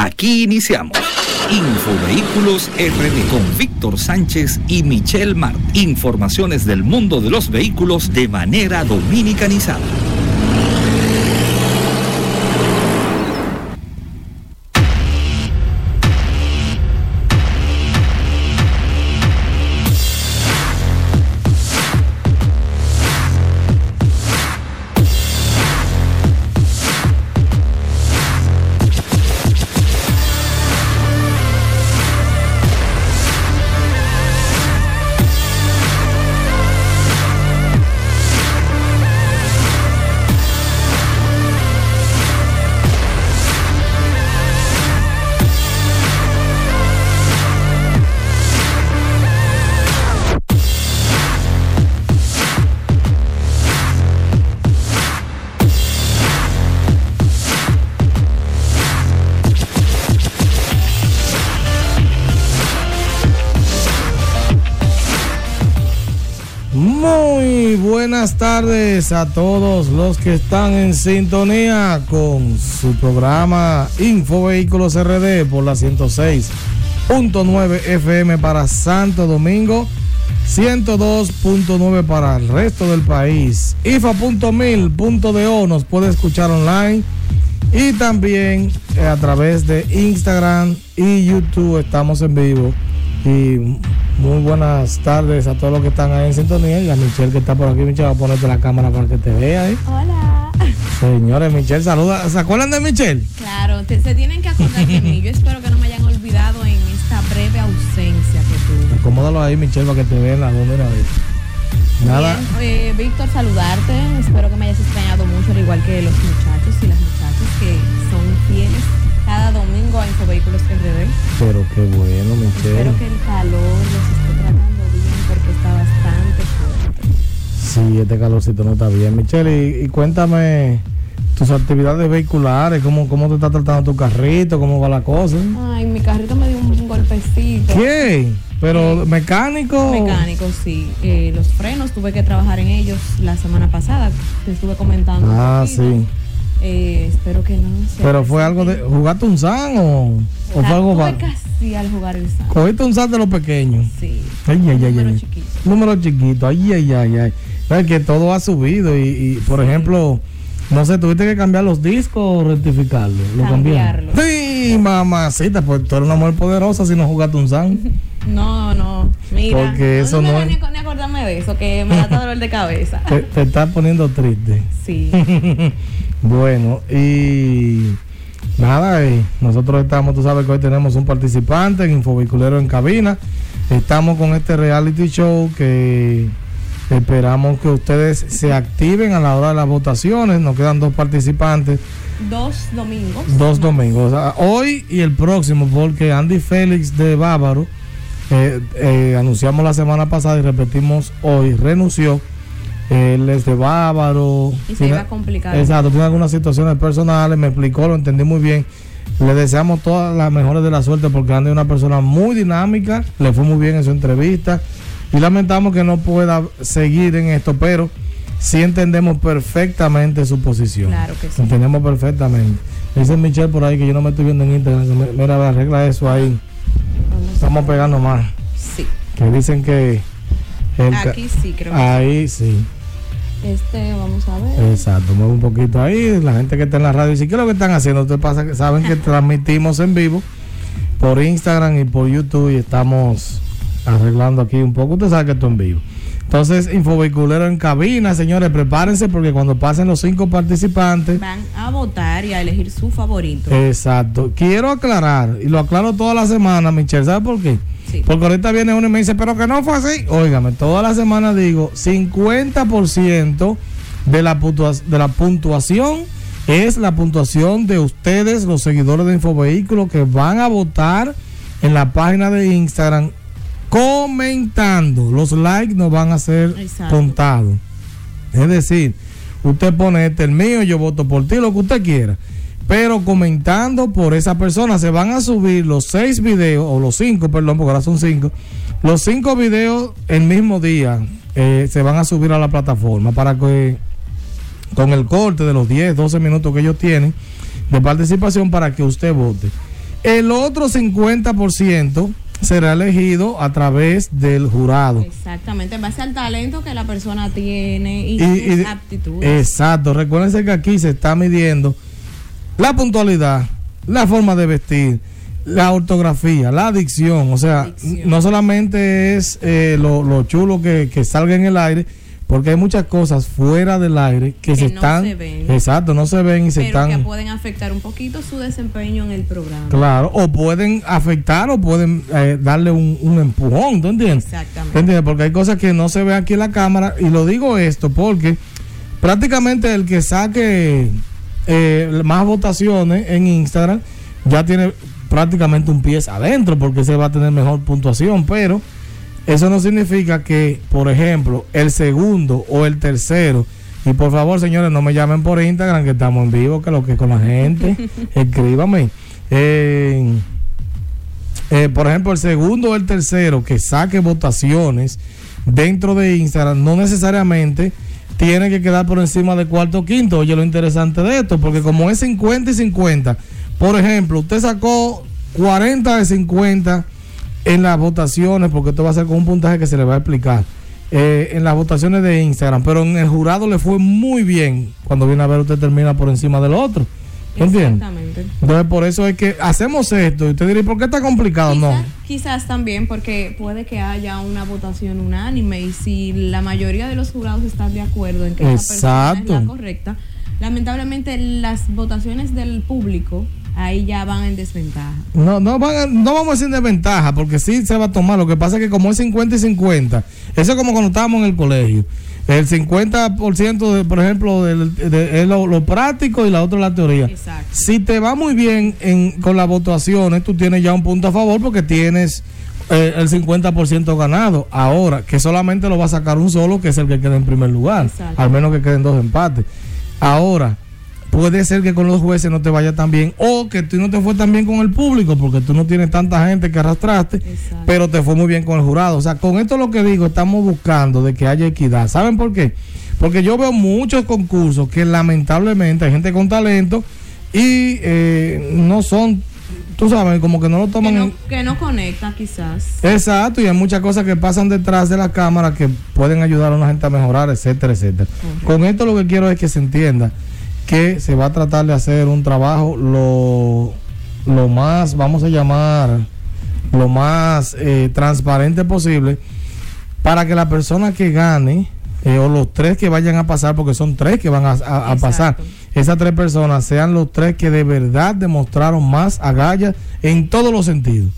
Aquí iniciamos. Infovehículos RD con Víctor Sánchez y Michelle Mart. Informaciones del mundo de los vehículos de manera dominicanizada. Tardes a todos los que están en sintonía con su programa Info Vehículos RD por la 106.9 FM para Santo Domingo, 102.9 para el resto del país. IFA.mil.do nos puede escuchar online y también eh, a través de Instagram y YouTube estamos en vivo. Y muy buenas tardes a todos los que están ahí en sintonía y a Michelle que está por aquí. Michelle, va a ponerte la cámara para que te vea. ¿eh? Hola. Señores, Michelle, saluda. ¿Se acuerdan de Michelle? Claro, te- se tienen que acordar de mí. Yo espero que no me hayan olvidado en esta breve ausencia que tuve. Acomódalo ahí, Michelle, para que te vean la número. a ver. Nada. Bien, eh, Víctor, saludarte. Espero que me hayas extrañado mucho, al igual que los muchachos y las muchachas que son fieles cada domingo a Infovehículos RD. Pero qué bueno, Michelle. Espero que el calor los esté tratando bien porque está bastante fuerte. Sí, este calorcito no está bien. Michelle, y, y cuéntame tus actividades vehiculares, cómo, cómo te está tratando tu carrito, cómo va la cosa. Ay, mi carrito me dio un, un golpecito. ¿Qué? ¿Pero mecánico? Mecánico, sí. Eh, los frenos tuve que trabajar en ellos la semana pasada. Te estuve comentando. Ah, sí. Eh, espero que no. ¿Pero fue algo de... ¿Jugaste un san o, o fue La algo va- casi al jugar el SAN. ¿Cogiste un san de los pequeños? Sí. Ay, ay, ay, Número ay. chiquito. Número chiquito, ay, ay, ay, ay. Es que todo ha subido y, y, por ejemplo, no sé, tuviste que cambiar los discos o rectificarlos. ¿Lo cambiaron? Sí, mamacita, pues tú eres una mujer poderosa si no jugaste un san. No, no. Mira. Porque eso me no da es- Ni, acordarme de eso, que me da todo dolor de cabeza. te, te estás poniendo triste. Sí. Bueno, y nada, eh, nosotros estamos, tú sabes que hoy tenemos un participante en Infovehiculero en cabina. Estamos con este reality show que esperamos que ustedes se activen a la hora de las votaciones. Nos quedan dos participantes, Dos domingos. dos domingos, o sea, hoy y el próximo, porque Andy Félix de Bávaro, eh, eh, anunciamos la semana pasada y repetimos hoy, renunció. Él es de Bávaro. Y se tiene- iba a complicar. Exacto, tiene algunas situaciones personales, me explicó, lo entendí muy bien. Le deseamos todas las mejores de la suerte porque Andy es una persona muy dinámica, le fue muy bien en su entrevista y lamentamos que no pueda seguir en esto, pero sí entendemos perfectamente su posición. Claro que sí. Entendemos perfectamente. Dice Michelle por ahí que yo no me estoy viendo en Instagram. Mira, arregla eso ahí. Estamos pegando más. Sí. Que dicen que. el Aquí sí, creo que Ahí sí. Este, vamos a ver. Exacto, mueve un poquito ahí. La gente que está en la radio dice, ¿qué es lo que están haciendo? Ustedes pasa que saben que transmitimos en vivo por Instagram y por YouTube y estamos arreglando aquí un poco. Usted sabe que esto en vivo. Entonces, Infovehiculero en cabina, señores, prepárense porque cuando pasen los cinco participantes, Van a votar y a elegir su favorito. exacto. Quiero aclarar, y lo aclaro toda la semana, Michelle, ¿sabe por qué? Sí. Porque ahorita viene uno y me dice, pero que no fue así. Óigame, toda la semana digo 50% de la, de la puntuación es la puntuación de ustedes, los seguidores de Infovehículos, que van a votar en la página de Instagram comentando. Los likes no van a ser Exacto. contados. Es decir, usted pone este el mío, yo voto por ti, lo que usted quiera. Pero comentando por esa persona, se van a subir los seis videos, o los cinco, perdón, porque ahora son cinco. Los cinco videos el mismo día eh, se van a subir a la plataforma para que con el corte de los 10, 12 minutos que ellos tienen de participación para que usted vote. El otro 50% será elegido a través del jurado. Exactamente, en base al talento que la persona tiene y, Y- aptitudes. Exacto, recuérdense que aquí se está midiendo la puntualidad, la forma de vestir, la ortografía, la dicción, o sea, no solamente es eh, lo, lo chulo que, que salga en el aire, porque hay muchas cosas fuera del aire que, Que se no están, se ven. exacto, no se ven y se pero que están, pueden afectar un poquito su desempeño en el programa. claro, o pueden afectar o pueden eh, darle un, un empujón, ¿tú entiendes? Exactamente. ¿Te entiendes? Porque hay cosas que no se ven aquí en la cámara. Y lo digo esto porque prácticamente el que saque eh, más votaciones en Instagram ya tiene prácticamente un pie adentro porque se va a tener mejor puntuación. Pero eso no significa que, por ejemplo, el segundo o el tercero. Y por favor, señores, no me llamen por Instagram que estamos en vivo, que lo que con la gente. Escríbame. Eh, eh, por ejemplo, el segundo o el tercero que saque votaciones dentro de Instagram, no necesariamente tiene que quedar por encima de cuarto o quinto. Oye, lo interesante de esto, porque como es 50 y 50, por ejemplo, usted sacó 40 de 50 en las votaciones, porque esto va a ser con un puntaje que se le va a explicar. eh, en las votaciones de Instagram, pero en el jurado le fue muy bien. Cuando viene a ver, usted termina por encima del otro. ¿Entiendes? Exactamente. Entonces, por eso es que hacemos esto. Y usted dirá, ¿y por qué está complicado? Quizás, No. quizás también porque puede que haya una votación unánime y si la mayoría de los jurados están de acuerdo en que esa persona es Exacto. la correcta, lamentablemente las votaciones del público ahí ya van en desventaja. No, no, van no vamos a decir de ventaja, porque sí se va a tomar. Lo que pasa es que como es 50 y 50, eso es como cuando estábamos en el colegio. El 50%, de, por ejemplo, del- de, es lo, lo práctico y la otra la teoría. Exacto. Si te va muy bien en, con las votaciones, tú tienes ya un punto a favor porque tienes eh, el 50% ganado. Ahora, que solamente lo va a sacar un solo, que es el que queda en primer lugar. Exacto. Al menos que queden dos empates. Ahora, puede ser que con los jueces no te vaya tan bien o que tú no te fue tan bien con el público porque tú no tienes tanta gente que arrastraste, Exacto. pero te fue muy bien con el jurado. O sea, con esto lo que digo, estamos buscando de que haya equidad. ¿Saben por qué? Porque yo veo muchos concursos que lamentablemente hay gente con talento y eh, no son, tú sabes, como que no lo Que toman no, en- que no conecta quizás. Exacto, y hay muchas cosas que pasan detrás de la cámara que pueden ayudar a una gente a mejorar, etcétera, etcétera. Con esto lo que quiero es que se entienda que se va a tratar de hacer un trabajo lo, lo más, vamos a llamar, lo más eh, transparente posible para que la persona que gane, eh, o los tres que vayan a pasar, porque son tres que van a, a- a pasar, esas tres personas sean los tres que de verdad demostraron más agallas en todos los sentidos.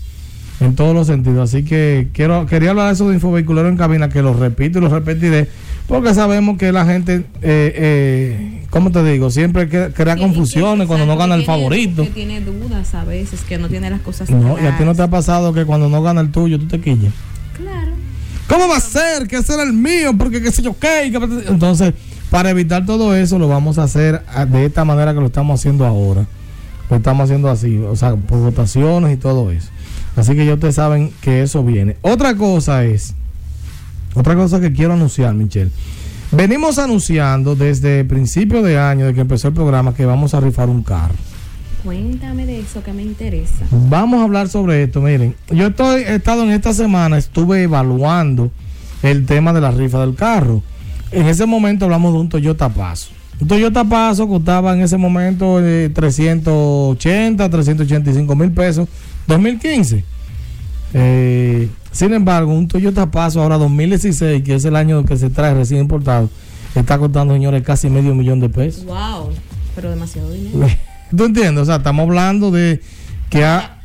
En todos los sentidos. Así que quiero quería hablar de eso de infovehiculero en cabina, que lo repito y lo repetiré, porque sabemos que la gente, eh, eh, ¿cómo te digo? Siempre crea y- confusiones cuando no gana el tiene- favorito. Que tiene dudas a veces, que no tiene las cosas No, y a ti no te ha pasado que cuando no gana el tuyo, tú te quillas. Claro. ¿Cómo va a ser? Que ese era el mío, porque qué sé yo qué. Entonces, para evitar todo eso, lo vamos a hacer ah, de esta manera que lo estamos haciendo ahora. Lo estamos haciendo así, o sea, por votaciones y todo eso. Así que ya ustedes saben que eso viene. Otra cosa es, otra cosa que quiero anunciar, Michelle. Venimos anunciando desde principio de año, de que empezó el programa, que vamos a rifar un carro. Cuéntame de eso que me interesa. Vamos a hablar sobre esto. Miren, yo estoy, he estado en esta semana, estuve evaluando el tema de la rifa del carro. En ese momento hablamos de un Toyota Paso. Un Toyota Paso costaba en ese momento eh, 380, 385 mil pesos, 2015. Eh, sin embargo, un Toyota Paso ahora 2016, que es el año que se trae recién importado, está costando, señores, casi medio millón de pesos. Wow. Pero demasiado dinero. ¿Tú entiendes? O sea, estamos hablando de que ha...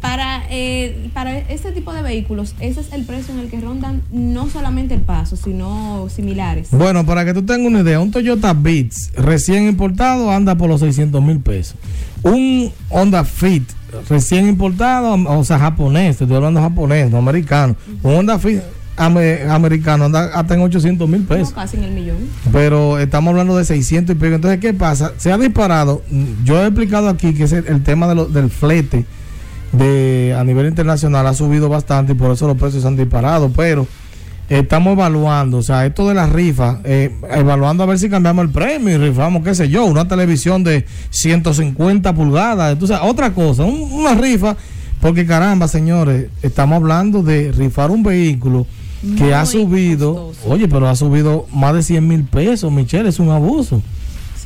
Para, eh, para este tipo de vehículos, ese es el precio en el que rondan no solamente el paso, sino similares. Bueno, para que tú tengas una idea, un Toyota Beats recién importado anda por los 600 mil pesos. Un Honda Fit recién importado, o sea, japonés, te estoy hablando japonés, no americano. Un Honda Fit ame- americano anda hasta en 800 mil pesos. casi en el millón. Pero estamos hablando de 600 y pico. Entonces, ¿qué pasa? Se ha disparado. Yo he explicado aquí que es el, el tema de lo- del flete de, a nivel internacional ha subido bastante y por eso los precios se han disparado. Pero estamos evaluando, o sea, esto de la rifa, eh, evaluando a ver si cambiamos el premio y rifamos, qué sé yo, una televisión de 150 pulgadas. Entonces, otra cosa, un- una rifa. Porque caramba, señores, estamos hablando de rifar un vehículo que ha subido, costoso. oye, pero ha subido más de 100 mil pesos, Michelle, es un abuso.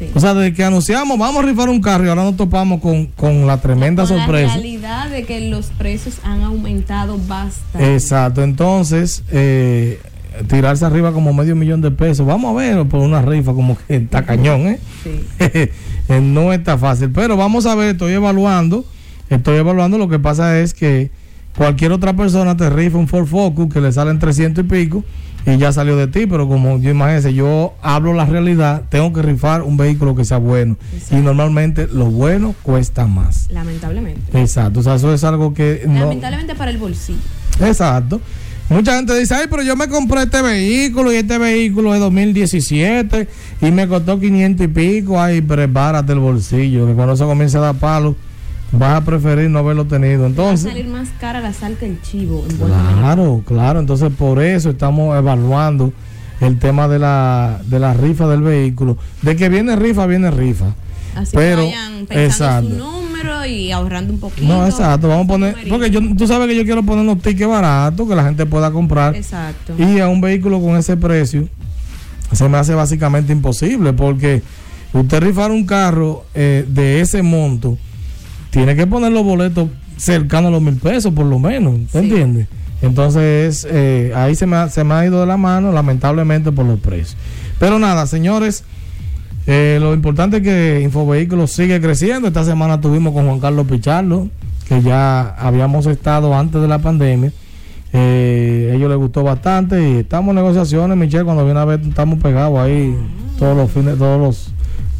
Sí. O sea, desde que anunciamos, vamos a rifar un carro y ahora nos topamos con, con la tremenda Con la sorpresa. realidad de que los precios han aumentado bastante. Exacto, entonces, eh, tirarse arriba como medio millón de pesos, vamos a ver por una rifa como que está cañón, ¿eh? Sí. Eh, no está fácil, pero vamos a ver, estoy evaluando, estoy evaluando, lo que pasa es que cualquier otra persona te rifa un Ford Focus que le salen 300 y pico y ya salió de ti, pero como yo imagínense, yo hablo la realidad, tengo que rifar un vehículo que sea bueno y normalmente lo bueno cuesta más. Lamentablemente. Exacto, o sea, eso es algo que no... Lamentablemente para el bolsillo. Exacto. Mucha gente dice, ay, pero yo me compré este vehículo y este vehículo es 2017 y me costó 500 y pico. Ay, prepárate el bolsillo, que cuando eso comience a dar palo, vas a preferir no haberlo tenido. Va a Entonces, salir más cara la sal que el chivo. en claro, claro. Entonces, por eso estamos evaluando el tema de la, de la rifa del vehículo. De que viene rifa, viene rifa. Así Pero, que vayan pensando exacto. su número y ahorrando un poquito. No, exacto. Vamos a poner, porque yo, tú sabes que yo quiero poner unos tickets baratos que la gente pueda comprar. Exacto. Y a un vehículo con ese precio se me hace básicamente imposible porque usted rifar un carro eh, de ese monto tiene que poner los boletos cercanos a los mil pesos por lo menos, ¿te Sí. entiendes? Entonces eh, ahí se me, ha, se me ha ido de la mano lamentablemente por los precios. Pero nada, señores, eh, lo importante es que Infovehículos sigue creciendo. Esta semana tuvimos con Juan Carlos Pichardo, que ya habíamos estado antes de la pandemia. Eh, a ellos les gustó bastante y estamos en negociaciones, Michelle, cuando viene a ver estamos pegados ahí todos los fines, todos los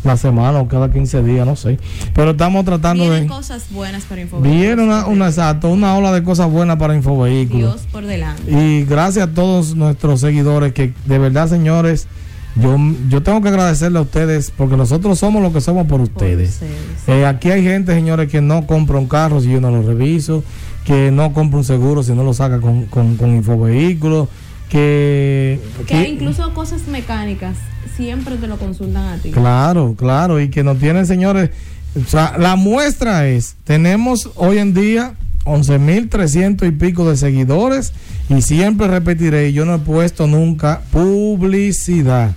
la semana o cada 15 días, no sé. Pero estamos tratando Vienen de cosas buenas para Infovehículos. viene una, una exacto, una ola de cosas buenas para Infovehículos. Dios por delante. Y gracias a todos nuestros seguidores que de verdad, señores, yo, yo tengo que agradecerle a ustedes porque nosotros somos lo que somos por ustedes. Eh, aquí hay gente, señores, que no compra un carro si yo no lo reviso, que no compra un seguro si no lo saca con, con, con Infovehículos, que, Que incluso cosas mecánicas siempre te lo consultan a ti. Claro, claro, y que nos tienen, señores. O sea, la muestra es, tenemos hoy en día 11.300 y pico de seguidores y siempre repetiré, yo no he puesto nunca publicidad.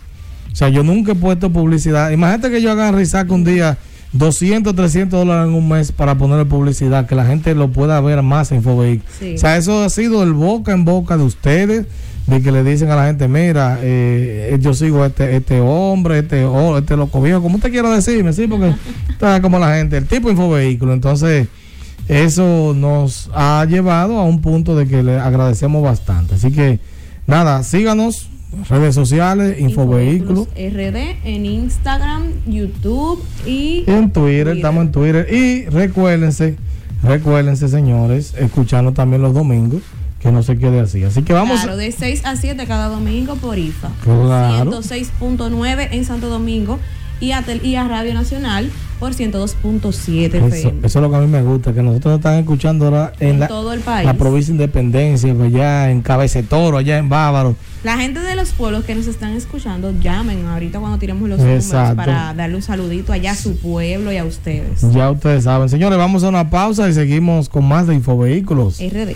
O sea, yo nunca he puesto publicidad. Imagínate que yo y saque un día 200, 300 dólares en un mes para ponerle publicidad, que la gente lo pueda ver más en. Sí. O sea, eso ha sido el boca en boca de ustedes, de que le dicen a la gente, mira, eh, yo sigo a este, este hombre, este, oh, este loco viejo, como usted quiera decirme, sí, porque está como la gente, el tipo infovehículo. Entonces, eso nos ha llevado a un punto de que le agradecemos bastante. Así que, nada, síganos, redes sociales, infovehículos. RD en Instagram, YouTube y En Twitter, estamos en Twitter. Y recuérdense, recuérdense, señores, escucharnos también los domingos, que no se quede así. Así que vamos. Claro, de 6 a 7 cada domingo por IFA. Claro. 106.9 en Santo Domingo y a, tel- y a Radio Nacional por 102.7 Eso, eso es lo que a mí me gusta, que nosotros nos están escuchando ahora en, En la, todo el país. la provincia de Independencia, allá en Cabecetoro, allá en Bávaro. La gente de los pueblos que nos están escuchando, llamen ahorita cuando tiremos los Exacto. números para darle un saludito allá a su pueblo y a ustedes. Ya ustedes saben. Señores, vamos a una pausa y seguimos con más de Infovehículos. RD.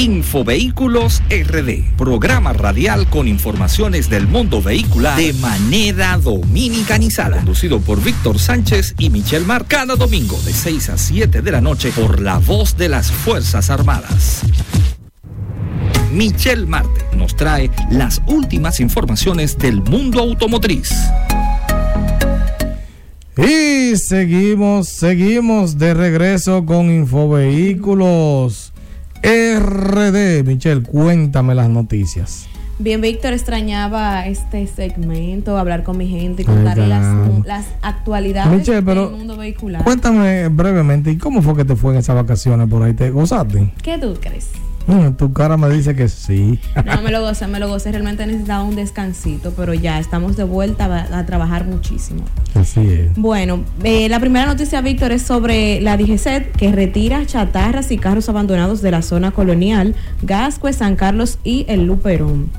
Infovehículos RD, programa radial con informaciones del mundo vehicular de manera dominicanizada, conducido por Víctor Sánchez y Michelle Mar, cada domingo de 6 a 7 de la noche por la voz de las Fuerzas Armadas. Michelle Marte nos trae las últimas informaciones del mundo automotriz. Y seguimos, seguimos de regreso con Infovehículos RD. Michelle, cuéntame las noticias. Bien, Víctor, extrañaba este segmento, hablar con mi gente y contarle las, las, actualidades Michelle, pero del mundo vehicular. Cuéntame brevemente, ¿y cómo fue que te fue en esas vacaciones por ahí? ¿Te gozaste? ¿Qué tú crees? Mm, tu cara me dice que sí. No, me lo gocé, me lo gocé. Realmente necesitaba un descansito, pero ya estamos de vuelta a, a trabajar muchísimo. Así es. Bueno, eh, la primera noticia, Víctor, es sobre la DGCET que retira chatarras y carros abandonados de la zona colonial, Gascue, San Carlos y el Luperón.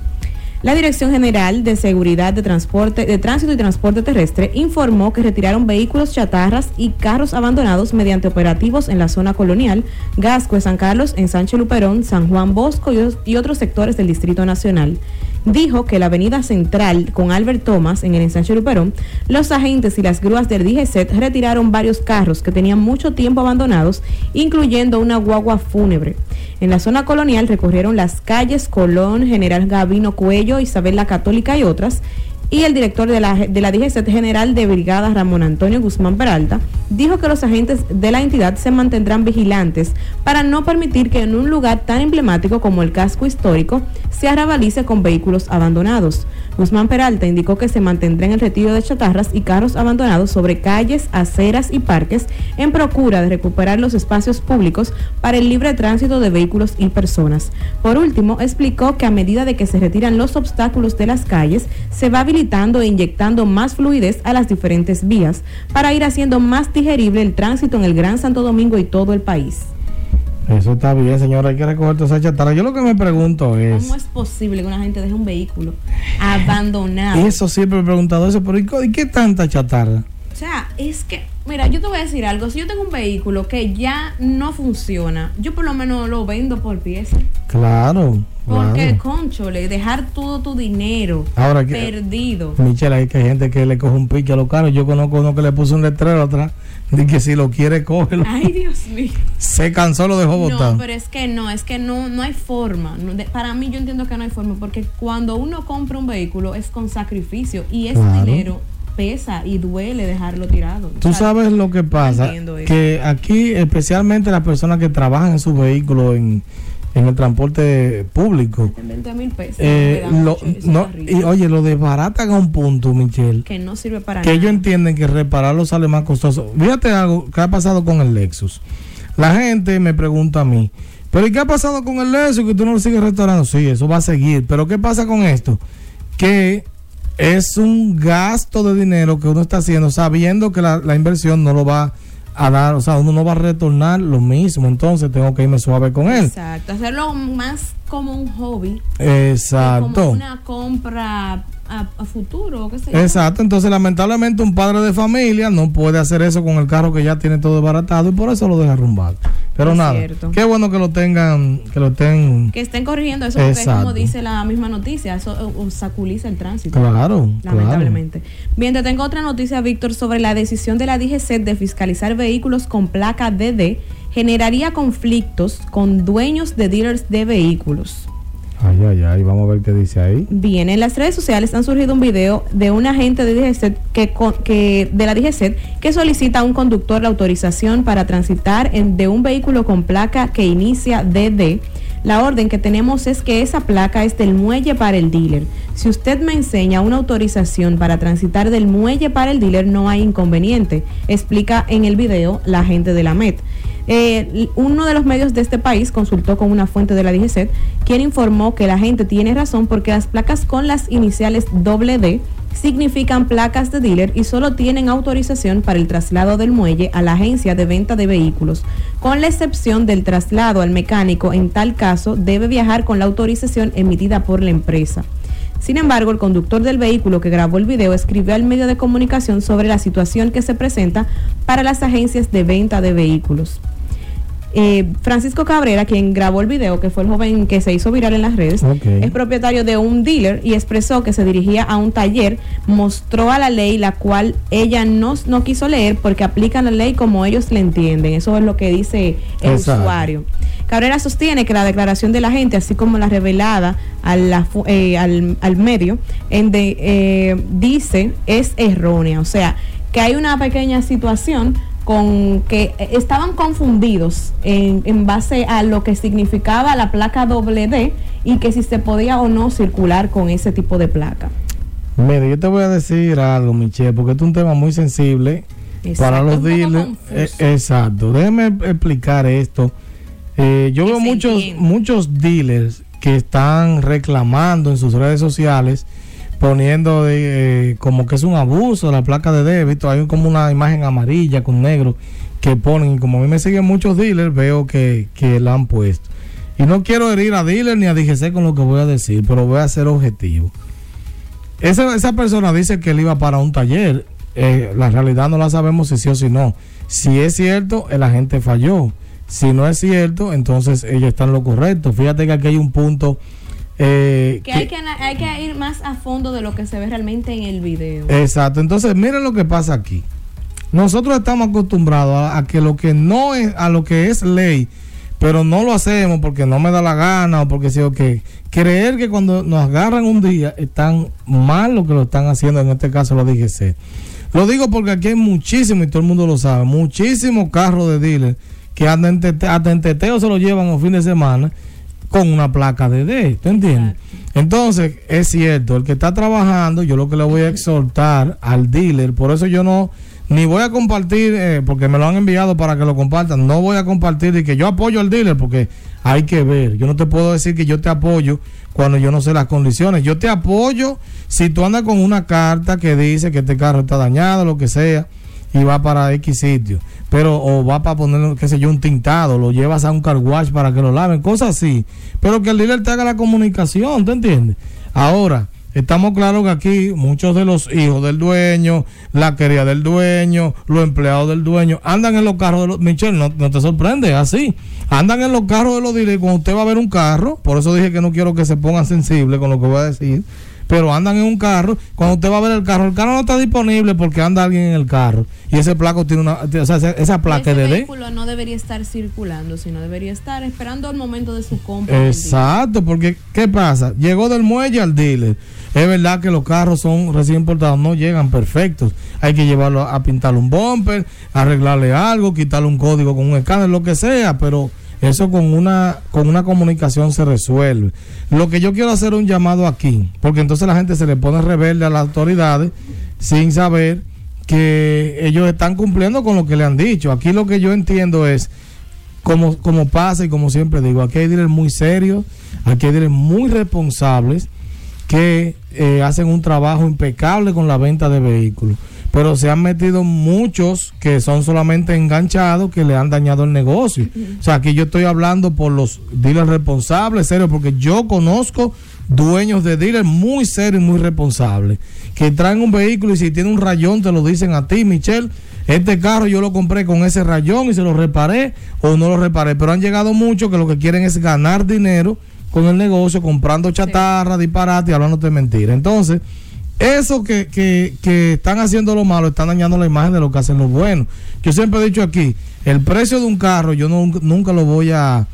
La Dirección General de Seguridad de Transporte, de Tránsito y Transporte Terrestre informó que retiraron vehículos chatarras y carros abandonados mediante operativos en la zona colonial, Gascue, San Carlos, en Sánchez Luperón, San Juan Bosco y otros sectores del Distrito Nacional dijo que la avenida central con Albert Thomas en el ensanche Luperón, los agentes y las grúas del DGCET retiraron varios carros que tenían mucho tiempo abandonados, incluyendo una guagua fúnebre. En la zona colonial recorrieron las calles Colón, General Gavino Cuello, Isabel la Católica y otras, y el director de la, de la DGC General de Brigada, Ramón Antonio Guzmán Peralta, dijo que los agentes de la entidad se mantendrán vigilantes para no permitir que en un lugar tan emblemático como el casco histórico se arrabalice con vehículos abandonados. Guzmán Peralta indicó que se mantendrá en el retiro de chatarras y carros abandonados sobre calles, aceras y parques en procura de recuperar los espacios públicos para el libre tránsito de vehículos y personas. Por último, explicó que a medida de que se retiran los obstáculos de las calles, se va habilitando e inyectando más fluidez a las diferentes vías para ir haciendo más digerible el tránsito en el Gran Santo Domingo y todo el país. Eso está bien, señora. Hay que recoger toda esa chatarra. Yo lo que me pregunto es. ¿Cómo es posible que una gente deje un vehículo abandonado? Eso siempre he preguntado eso, pero ¿y qué tanta chatarra? O sea, es que, mira, yo te voy a decir algo. Si yo tengo un vehículo que ya no funciona, yo por lo menos lo vendo por pieza. Claro. Porque, conchole, dejar todo tu dinero Ahora perdido. Michelle, hay que hay gente que le coge un pique a los carros. Yo conozco uno que le puso un letrero atrás de que si lo quiere, cógelo. Ay, Dios mío. Se cansó, lo dejó botar. No, pero es que no, es que no, no hay forma. No, de, para mí, yo entiendo que no hay forma, porque cuando uno compra un vehículo es con sacrificio y ese Claro. dinero pesa y duele dejarlo tirado. Tú O sea, sabes lo que pasa, que aquí especialmente las personas que trabajan en sus vehículos en, en el transporte público, en 20 mil pesos. eh, lo- no, y oye, lo desbaratan a un punto, Michelle, que no sirve para que nada. ellos entienden que repararlo sale más costoso. Fíjate algo que ha pasado con el Lexus. La gente me pregunta a mí, pero ¿y qué ha pasado con el Lexus que tú no lo sigues restaurando? Sí, eso va a seguir, pero ¿qué pasa con esto? Que es un gasto de dinero que uno está haciendo sabiendo que la, la inversión no lo va a dar, o sea, uno no va a retornar lo mismo, entonces tengo que irme suave con él. Exacto, hacerlo más como un hobby. Exacto. Como una compra a, a futuro, qué sé yo. Exacto, entonces lamentablemente un padre de familia no puede hacer eso con el carro que ya tiene todo desbaratado y por eso lo deja arrumbar. Pero Es nada, cierto. qué bueno que lo tengan, que lo estén. Que estén corrigiendo eso, porque Exacto. como dice la misma noticia, eso eh, obstaculiza el tránsito. Claro, Lamentablemente. Bien, te tengo otra noticia, Víctor, sobre la decisión de la DGC de fiscalizar vehículos con placa DD generaría conflictos con dueños de dealers de vehículos. Ay, ay, ay, vamos a ver qué dice ahí. Bien, en las redes sociales han surgido un video de un agente de que, de la DGCET que solicita a un conductor la autorización para transitar en- de un vehículo con placa que inicia DD. La orden que tenemos es que esa placa es del muelle para el dealer. Si usted me enseña una autorización para transitar del muelle para el dealer, no hay inconveniente, explica en el video la agente de la MET. Eh, uno de los medios de este país consultó con una fuente de la DGCET, quien informó que la gente tiene razón porque las placas con las iniciales doble D significan placas de dealer y solo tienen autorización para el traslado del muelle a la agencia de venta de vehículos, con la excepción del traslado al mecánico. En tal caso, debe viajar con la autorización emitida por la empresa. Sin embargo, el conductor del vehículo que grabó el video escribió al medio de comunicación sobre la situación que se presenta para las agencias de venta de vehículos. Eh, Francisco Cabrera, quien grabó el video, que fue el joven que se hizo viral en las redes, es propietario de un dealer y expresó que se dirigía a un taller, mostró a la ley la cual ella no, no quiso leer porque aplican la ley como ellos le entienden. Eso es lo que dice el Exacto. usuario. Cabrera sostiene que la declaración de la gente, así como la revelada a la eh, al, al medio, en de- eh, dice es errónea. O sea, que hay una pequeña situación con que estaban confundidos en, en base a lo que significaba la placa doble D y que si se podía o no circular con ese tipo de placa. Mire, yo te voy a decir algo, Michelle, porque este es un tema muy sensible Exacto, para los dealers. Eh, exacto. Déjeme explicar esto. Eh, yo veo muchos, muchos dealers que están reclamando en sus redes sociales, poniendo de, eh, como que es un abuso la placa de débito. Hay como una imagen amarilla con negro que ponen. Y como a mí me siguen muchos dealers, veo que, que la han puesto. Y no quiero herir a dealer ni a DGC con lo que voy a decir, pero voy a ser objetivo. Esa, esa persona dice que él iba para un taller. Eh, la realidad no la sabemos si sí o si no. Si es cierto, el agente falló. Si no es cierto, entonces ellos están en lo correcto. Fíjate que aquí hay un punto. Eh, Que hay que, hay que ir más a fondo de lo que se ve realmente en el video. Exacto. Entonces, miren lo que pasa aquí. Nosotros estamos acostumbrados a, a que lo que no es, a lo que es ley, pero no lo hacemos porque no me da la gana o porque sí o que creer que cuando nos agarran un día están mal lo que lo están haciendo, en este caso lo DGC. Lo digo porque aquí hay muchísimo, y todo el mundo lo sabe, muchísimos carros de dealer que en hasta en teteo se lo llevan a fin de semana con una placa de D, ¿tú entiendes? Entonces, es cierto, el que está trabajando, yo lo que le voy a exhortar al dealer, por eso yo no, ni voy a compartir, eh, porque me lo han enviado para que lo compartan, no voy a compartir y que yo apoyo al dealer, porque hay que ver, yo no te puedo decir que yo te apoyo cuando yo no sé las condiciones, yo te apoyo si tú andas con una carta que dice que este carro está dañado, lo que sea, y va para X sitio. Pero, o va para poner, qué sé yo, un tintado, lo llevas a un car para que lo laven, cosas así. Pero que el dealer te haga la comunicación, ¿te entiendes? Ahora, estamos claros que aquí muchos de los hijos del dueño, la querida del dueño, los empleados del dueño, andan en los carros de los. Michelle, no, no te sorprende, así. Andan en los carros de los dealers. Cuando usted va a ver un carro, por eso dije que no quiero que se pongan sensibles con lo que voy a decir pero andan en un carro. Cuando usted va a ver el carro, el carro no está disponible porque anda alguien en el carro. Y ese placo tiene una. O sea, esa- placa Ese de D. vehículo no debería estar circulando, sino debería estar esperando el momento de su compra. Exacto, porque ¿qué pasa? Llegó del muelle al dealer. Es verdad que los carros son recién importados, no llegan perfectos. Hay que llevarlo a pintarle un bumper, arreglarle algo, quitarle un código con un escáner, lo que sea, pero eso con una con una comunicación se resuelve. Lo que yo quiero hacer un llamado aquí, porque entonces la gente se le pone rebelde a las autoridades sin saber que ellos están cumpliendo con lo que le han dicho. Aquí lo que yo entiendo es como, como pasa y como siempre digo, aquí hay dealers muy serios, aquí hay dealers muy responsables que eh, hacen un trabajo impecable con la venta de vehículos. Pero se han metido muchos que son solamente enganchados que le han dañado el negocio. O sea, aquí yo estoy hablando por los dealers responsables, serios, porque yo conozco dueños de dealers muy serios y muy responsables que traen un vehículo y si tiene un rayón te lo dicen a ti, Michelle. Este carro yo lo compré con ese rayón y se lo reparé o no lo reparé. Pero han llegado muchos que lo que quieren es ganar dinero con el negocio, comprando chatarra, disparate y hablando de mentira. Entonces, eso que, que, que están haciendo lo malo están dañando la imagen de lo que hacen los buenos. Yo siempre he dicho aquí, el precio de un carro yo no- nunca lo voy a,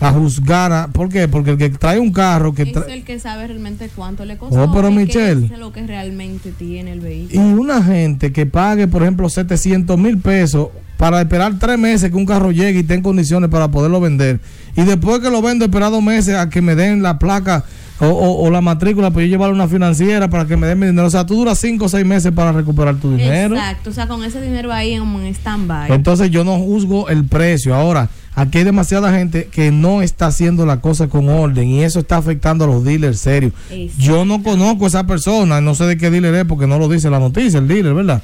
a juzgar. a- ¿Por qué? Porque el que trae un carro que Es el que sabe realmente cuánto le costó. Oh, pero Michelle. es lo que realmente tiene el y una gente que pague, por ejemplo, 700 mil pesos para esperar tres meses que un carro llegue y esté en condiciones para poderlo vender. Y después que lo vendo, esperar dos meses a que me den la placa o, o- o la matrícula para yo llevarlo a una financiera para que me den mi dinero. O sea, tú duras cinco o seis meses para recuperar tu dinero. Exacto, o sea, con ese dinero ahí en, en stand-by. Entonces yo no juzgo el precio. Ahora, aquí hay demasiada gente que no está haciendo la cosa con orden y eso está afectando a los dealers serios. Yo no conozco a esa persona, no sé de qué dealer es porque no lo dice la noticia, el dealer, ¿verdad?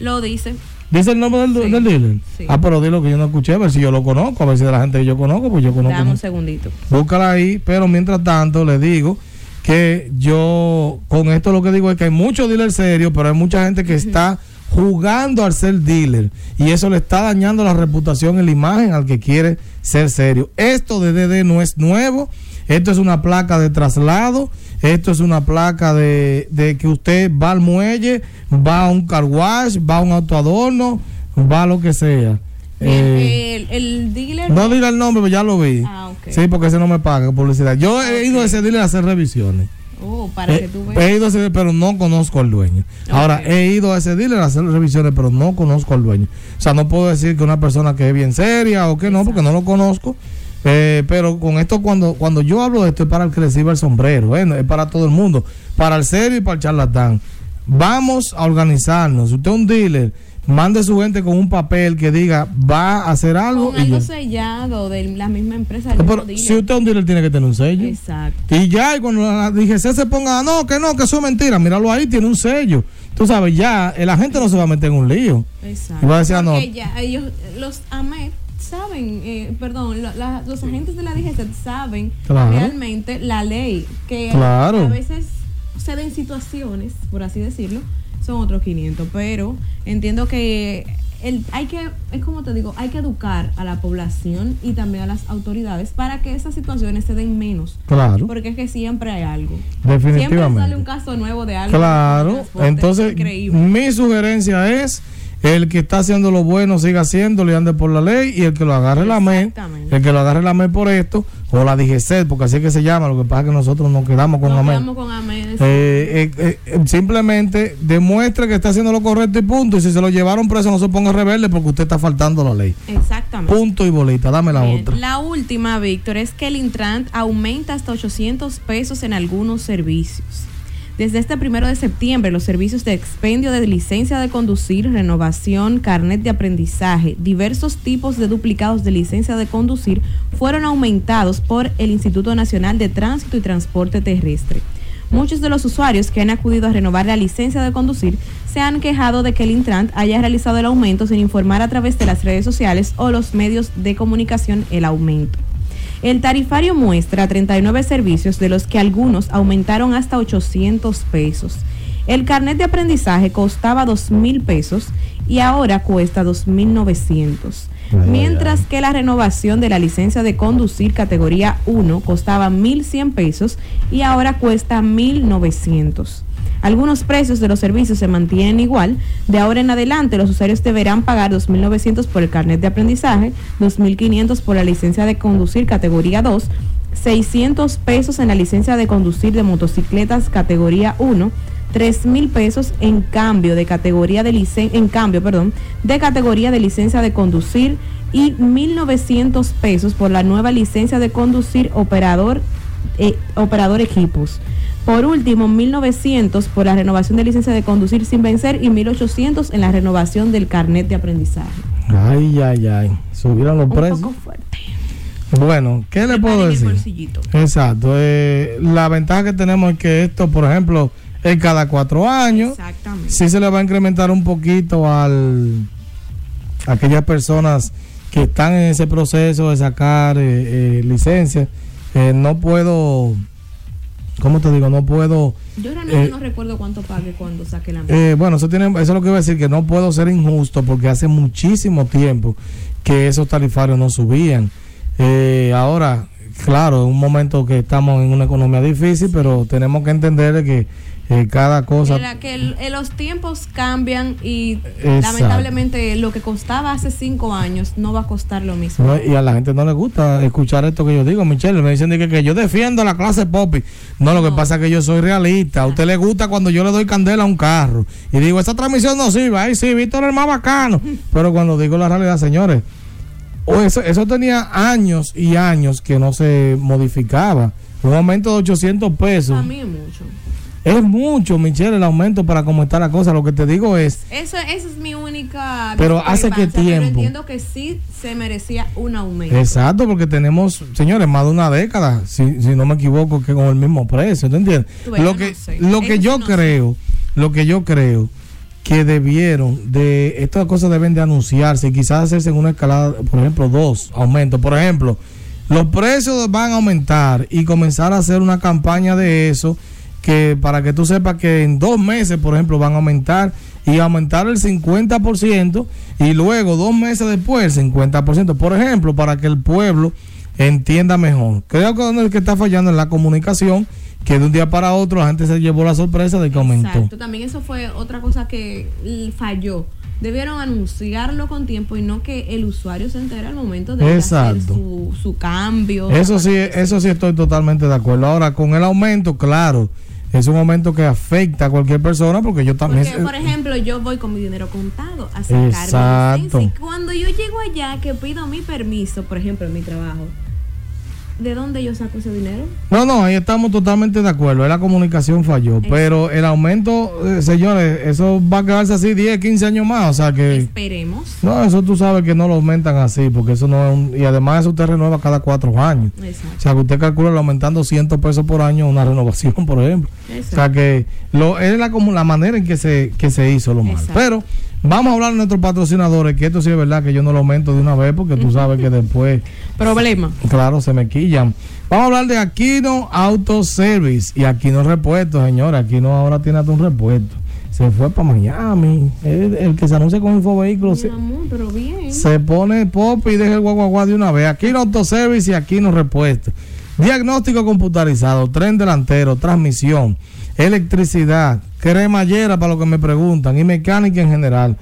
Lo dice. ¿Dice el nombre del, del dealer? Ah, pero dilo que yo no escuché, a ver si yo lo conozco, a ver si de la gente que yo conozco, pues yo conozco. Dame un segundito. Búscala ahí, pero mientras tanto le digo que yo con esto lo que digo es que hay muchos dealers serios, pero hay mucha gente que está jugando al ser dealer y eso le está dañando la reputación y la imagen al que quiere ser serio. Esto de DD no es nuevo, esto es una placa de traslado, esto es una placa de, de que usted va al muelle, va a un car wash, va a un autoadorno, va a lo que sea. Eh, el, el, dealer. No diga el nombre, pero ya lo vi. Ah, Sí, porque ese no me paga publicidad. Yo he ido a ese dealer a hacer revisiones. Oh, para que tú veas. He ido a ese, pero no conozco al dueño. Ahora, he ido a ese dealer a hacer revisiones, pero no conozco al dueño. O sea, no puedo decir que una persona que es bien seria o que no, porque no lo conozco. Eh, pero con esto, cuando, cuando yo hablo de esto, es para el que reciba el sombrero, ¿eh? es para todo el mundo, para el serio y para el charlatán. Vamos a organizarnos. Usted es un dealer mande su gente con un papel que diga va a hacer algo. Con algo sellado de la misma empresa. Pero, si usted es un dealer, tiene que tener un sello. Exacto. Y ya, y cuando la DGC se ponga, no, que no, que eso es mentira, míralo ahí, tiene un sello. Tú sabes, ya, la gente no se va a meter en un lío. Exacto. Y va a decir, ah, no. ya, ellos, los AMET saben, eh, perdón, los agentes de la DGC saben realmente la ley. Que a veces se den situaciones, por así decirlo, son otros 500, pero entiendo que el, hay que, es como te digo, hay que educar a la población y también a las autoridades para que esas situaciones se den menos. Claro. Porque es que siempre hay algo. Definitivamente. Siempre sale un caso nuevo de algo. Claro. Entonces, mi sugerencia es el que está haciendo lo bueno siga haciéndolo y ande por la ley y el que lo agarre la MED, el que lo agarre la MED por esto, o la DGC, porque así es que se llama, lo que pasa es que nosotros nos quedamos con nos eh, eh, eh, simplemente demuestre que está haciendo lo correcto y punto, y si se lo llevaron preso no se ponga rebelde porque usted está faltando la ley. Exactamente. Punto y bolita, dame la otra. La última, Víctor, es que el Intrant aumenta hasta 800 pesos en algunos servicios. Desde este primero de septiembre, los servicios de expendio de licencia de conducir, renovación, carnet de aprendizaje, diversos tipos de duplicados de licencia de conducir fueron aumentados por el Instituto Nacional de Tránsito y Transporte Terrestre. Muchos de los usuarios que han acudido a renovar la licencia de conducir se han quejado de que el Intrant haya realizado el aumento sin informar a través de las redes sociales o los medios de comunicación el aumento. El tarifario muestra 39 servicios, de los que algunos aumentaron hasta 800 pesos. El carnet de aprendizaje costaba 2 mil pesos y ahora cuesta 2.900. Mientras que la renovación de la licencia de conducir categoría 1 costaba 1.100 pesos y ahora cuesta 1.900. Algunos precios de los servicios se mantienen igual. De ahora en adelante, los usuarios deberán pagar 2.900 por el carnet de aprendizaje, 2.500 por la licencia de conducir categoría 2, 600 pesos en la licencia de conducir de motocicletas categoría 1, 3 mil pesos en cambio de categoría de en cambio, perdón, de categoría de licencia de conducir y 1.900 pesos por la nueva licencia de conducir operador, eh, operador equipos. Por último, 1.900 por la renovación de licencia de conducir sin vencer y 1.800 en la renovación del carnet de aprendizaje. Ay, ay, ay. Subieron los precios. Un poco fuerte. Bueno, ¿qué le puedo decir? Exacto. Eh, la ventaja que tenemos es que esto, por ejemplo, es cada cuatro años. Exactamente. Sí se le va a incrementar un poquito al a aquellas personas que están en ese proceso de sacar eh, eh licencia. Eh, no puedo ¿Cómo te digo? No puedo. Yo realmente eh, no recuerdo cuánto pague cuando saque la eh, Bueno, eso, tiene, eso es lo que iba a decir, que no puedo ser injusto porque hace muchísimo tiempo que esos tarifarios no subían. Eh, ahora, claro, es un momento que estamos en una economía difícil, pero tenemos que entender que eh, cada cosa. que los tiempos cambian y lamentablemente lo que costaba hace cinco años no va a costar lo mismo. y a la gente no le gusta escuchar esto que yo digo, Michelle. Me dicen que, que yo defiendo la clase popi. No, lo que pasa es que yo soy realista. A usted le gusta cuando yo le doy candela a un carro y digo, esa transmisión no sirve. Ay, sí, Víctor es más bacano. Pero cuando digo la realidad, señores, eso, eso tenía años y años que no se modificaba. Un aumento de 800 pesos. A mí mucho. Es mucho, Michelle, el aumento para cómo está la cosa. Lo que te digo es. Eso, esa es mi única. Pero hace qué discrepancia, pero tiempo. entiendo que sí se merecía un aumento. Exacto, porque tenemos, señores, más de una década, si, si no me equivoco, que con el mismo precio, ¿te entiendes? Lo que, no sé. lo que Eso yo sé. creo, lo que yo creo que debieron de, estas cosas deben de anunciarse y quizás hacerse en una escalada, por ejemplo, dos aumentos. Por ejemplo, los precios van a aumentar y comenzar a hacer una campaña de eso que para que tú sepas que en dos meses, por ejemplo, van a aumentar y aumentar el 50% y luego dos meses después el 50%, por ejemplo, para que el pueblo entienda mejor. Creo que donde el que está fallando en la comunicación, que de un día para otro la gente se llevó la sorpresa de que aumentó. Exacto, también eso fue otra cosa que falló. Debieron anunciarlo con tiempo y no que el usuario se entere al momento de hacer su, su cambio. Eso sí, eso sí estoy totalmente de acuerdo. Ahora, con el aumento, claro, es un aumento que afecta a cualquier persona porque yo también... Porque, por ejemplo, yo voy con mi dinero contado a sacar mi Exacto. licencia y cuando yo llego allá que pido mi permiso, por ejemplo, en mi trabajo, ¿de dónde yo saco ese dinero? No, no, ahí estamos totalmente de acuerdo. La comunicación falló. Pero el aumento, eh, señores, eso va a quedarse así 10, 15 años más. O sea que... Esperemos. No, eso tú sabes que no lo aumentan así, porque eso no es un... Y además eso usted renueva cada cuatro años. O Exacto. sea que usted calcula aumentando 100 pesos por año una renovación, por ejemplo. O sea Exacto. que lo, es la, como la manera en que se, que se hizo lo malo. Exacto. Pero vamos a hablar de nuestros patrocinadores, que esto sí es verdad que yo no lo aumento de una vez, porque tú sabes que después... Problema. Claro, se me quillan. Vamos a hablar de Aquino Auto Service y Aquino Repuesto, señora. Aquino ahora tiene hasta un repuesto. Se fue para Miami. El, el que se anuncia con Infovehículos se, amor, pero bien. se pone pop y deja el guaguaguá de una vez. Aquino Auto Service y Aquino Repuesto. Diagnóstico computarizado, tren delantero, transmisión, electricidad, cremallera para lo que me preguntan y mecánica en general.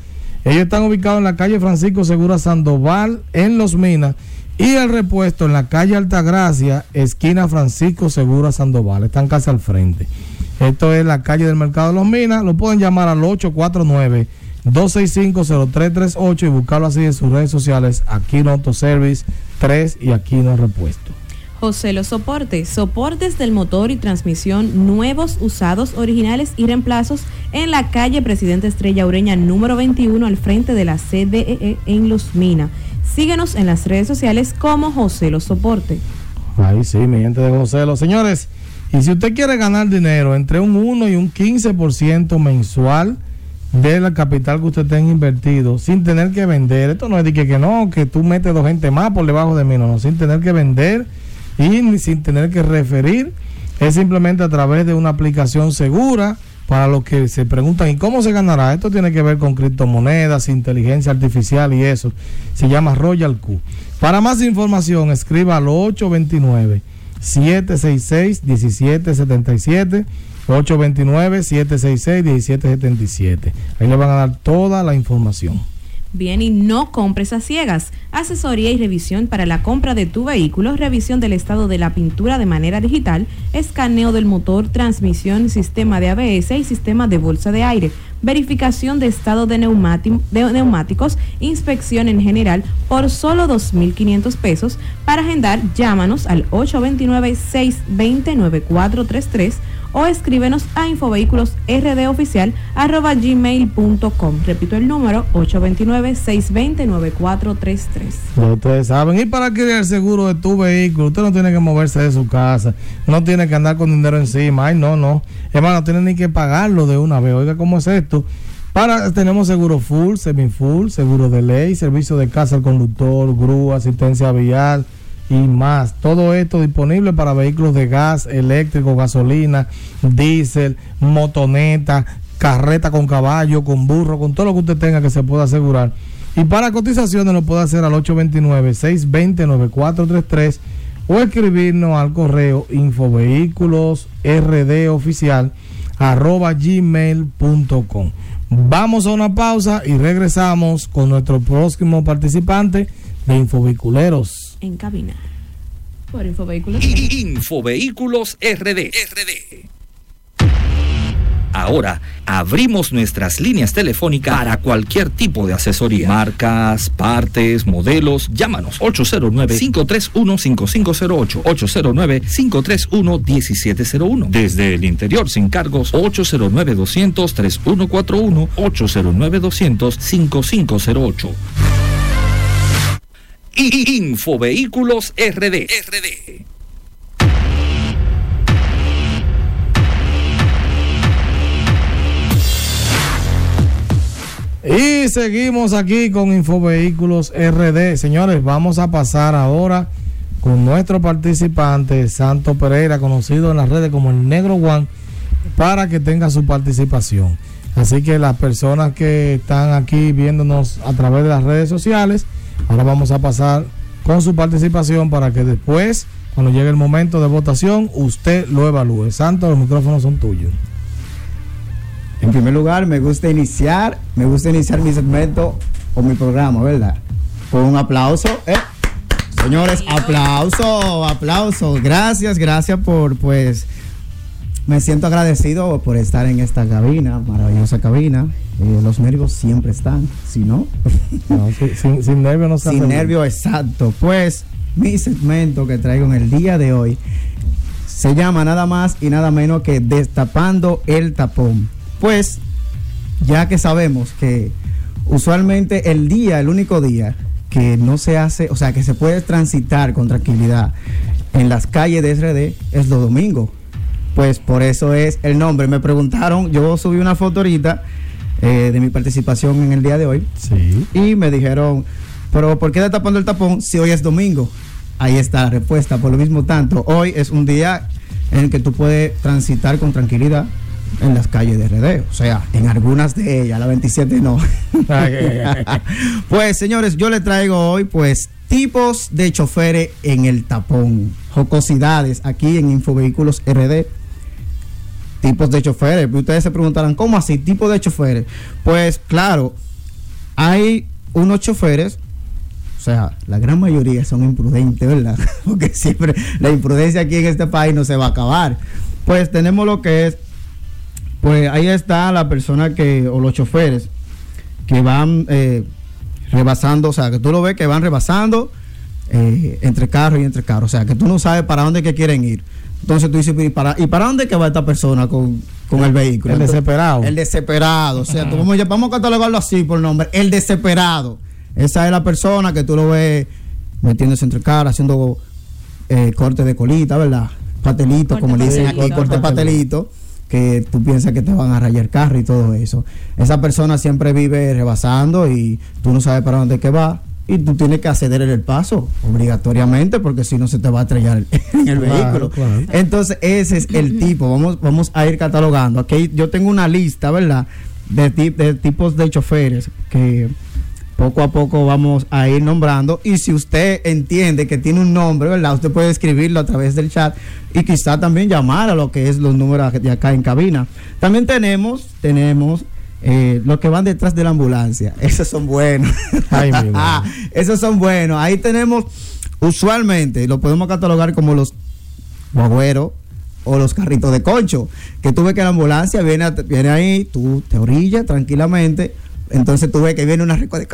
Ellos están ubicados en la calle Francisco Segura Sandoval, en Los Minas, y el repuesto en la calle Altagracia, esquina Francisco Segura Sandoval. Están casi al frente. Esto es la calle del Mercado de Los Minas. Lo pueden llamar al 849-265-0338 y buscarlo así en sus redes sociales. Aquino Auto Service 3 y Aquino Repuesto. José Los Soportes, soportes del motor y transmisión nuevos, usados, originales y reemplazos en la calle Presidente Estrella Ureña número 21 al frente de la CDE en Los Minas. Síguenos en las redes sociales como José Los Soporte. Ahí sí, mi gente de José. Los señores, y si usted quiere ganar dinero entre un 1 y un 15% mensual del capital que usted tenga invertido, sin tener que vender, esto no es de que, que no, que tú metes dos gente más por debajo de mí, no, no, sin tener que vender y sin tener que referir, es simplemente a través de una aplicación segura. Para los que se preguntan, ¿y cómo se ganará? Esto tiene que ver con criptomonedas, inteligencia artificial y eso. Se llama Royal Q. Para más información, escriba al 829-766-1777. 829-766-1777. Ahí le van a dar toda la información. Bien, y no compres a ciegas. Asesoría y revisión para la compra de tu vehículo, revisión del estado de la pintura de manera digital, escaneo del motor, transmisión, sistema de ABS y sistema de bolsa de aire, verificación de estado de, neumáticos, inspección en general por solo 2.500 pesos. Para agendar, llámanos al 829-620-9433 o escríbenos a infovehículosrdoficial.gmail.com. Repito el número 829-620-9433. Ya ustedes saben. Y para adquirir el seguro de tu vehículo, usted no tiene que moverse de su casa, no tiene que andar con dinero encima. Ay, no, no. Hermano, no tiene ni que pagarlo de una vez. Oiga, ¿cómo es esto? Para, tenemos seguro full, semi full, seguro de ley, servicio de casa al conductor, grúa, asistencia vial y más. Todo esto disponible para vehículos de gas, eléctrico, gasolina, diésel, motoneta, carreta con caballo, con burro, con todo lo que usted tenga que se pueda asegurar. Y para cotizaciones lo puede hacer al 829-620-9433 o escribirnos al correo infovehículosrdoficial arroba gmail.com. Vamos a una pausa y regresamos con nuestro próximo participante de Infovehiculeros. En cabina. Por Infovehículos. Infovehículos RD. RD. Ahora abrimos nuestras líneas telefónicas para cualquier tipo de asesoría. Marcas, partes, modelos. Llámanos 809-531-5508. 809-531-1701. Desde el interior sin cargos 809-200-3141. 809-200-5508. Infovehículos RD. RD. Y seguimos aquí con Infovehículos RD. Señores, vamos a pasar ahora con nuestro participante, Santo Pereira, conocido en las redes como el Negro One, para que tenga su participación. Así que las personas que están aquí viéndonos a través de las redes sociales, ahora vamos a pasar con su participación para que después, cuando llegue el momento de votación, usted lo evalúe. Santo, los micrófonos son tuyos. En primer lugar, me gusta iniciar, me gusta iniciar mi segmento o mi programa, ¿verdad? Con un aplauso. ¿eh? Señores, aplauso, aplauso. Gracias, gracias por, pues, me siento agradecido por estar en esta cabina, maravillosa cabina. Eh, los nervios siempre están, si no. no sin, sin nervios no Sin nervios, exacto. Pues, mi segmento que traigo en el día de hoy se llama nada más y nada menos que Destapando el Tapón. Pues, ya que sabemos que usualmente el día, el único día que no se hace, o sea, que se puede transitar con tranquilidad en las calles de SRD es los domingos. Pues por eso es el nombre. Me preguntaron, yo subí una foto ahorita eh, de mi participación en el día de hoy. Sí. Y me dijeron, pero ¿por qué tapando el tapón si hoy es domingo? Ahí está la respuesta. Por lo mismo tanto, hoy es un día en el que tú puedes transitar con tranquilidad en las calles de RD, o sea, en algunas de ellas, la 27 no. pues señores, yo le traigo hoy pues tipos de choferes en el tapón, jocosidades aquí en Infovehículos RD. Tipos de choferes, ustedes se preguntarán, ¿cómo así? Tipos de choferes. Pues claro, hay unos choferes o sea, la gran mayoría son imprudentes, ¿verdad? Porque siempre la imprudencia aquí en este país no se va a acabar. Pues tenemos lo que es pues ahí está la persona que, o los choferes, que van eh, rebasando, o sea, que tú lo ves que van rebasando eh, entre carro y entre carro, o sea, que tú no sabes para dónde que quieren ir. Entonces tú dices, ¿y para, ¿y para dónde que va esta persona con, el vehículo? El desesperado. El desesperado, o sea, tú, vamos, vamos a catalogarlo así por nombre, el desesperado. Esa es la persona que tú lo ves metiéndose entre carros, haciendo eh, corte de colita, ¿verdad? Patelito, como le dicen aquí, corte patelito que tú piensas que te van a rayar el carro y todo eso. Esa persona siempre vive rebasando y tú no sabes para dónde que va y tú tienes que acceder en el paso obligatoriamente porque si no se te va a estrellar en el vehículo. Entonces ese es el tipo. Vamos, vamos a ir catalogando. Aquí yo tengo una lista, ¿verdad? De, de tipos de choferes que poco a poco vamos a ir nombrando y si usted entiende que tiene un nombre, ¿verdad? Usted puede escribirlo a través del chat y quizá también llamar a lo que es los números de acá en cabina. También tenemos, tenemos eh, los que van detrás de la ambulancia. Esos son buenos. Esos son buenos. Ahí tenemos, usualmente, lo podemos catalogar como los guagüeros o los carritos de concho. Que tú ves que la ambulancia viene, viene ahí, tú te orillas tranquilamente entonces tú ves que viene una recua de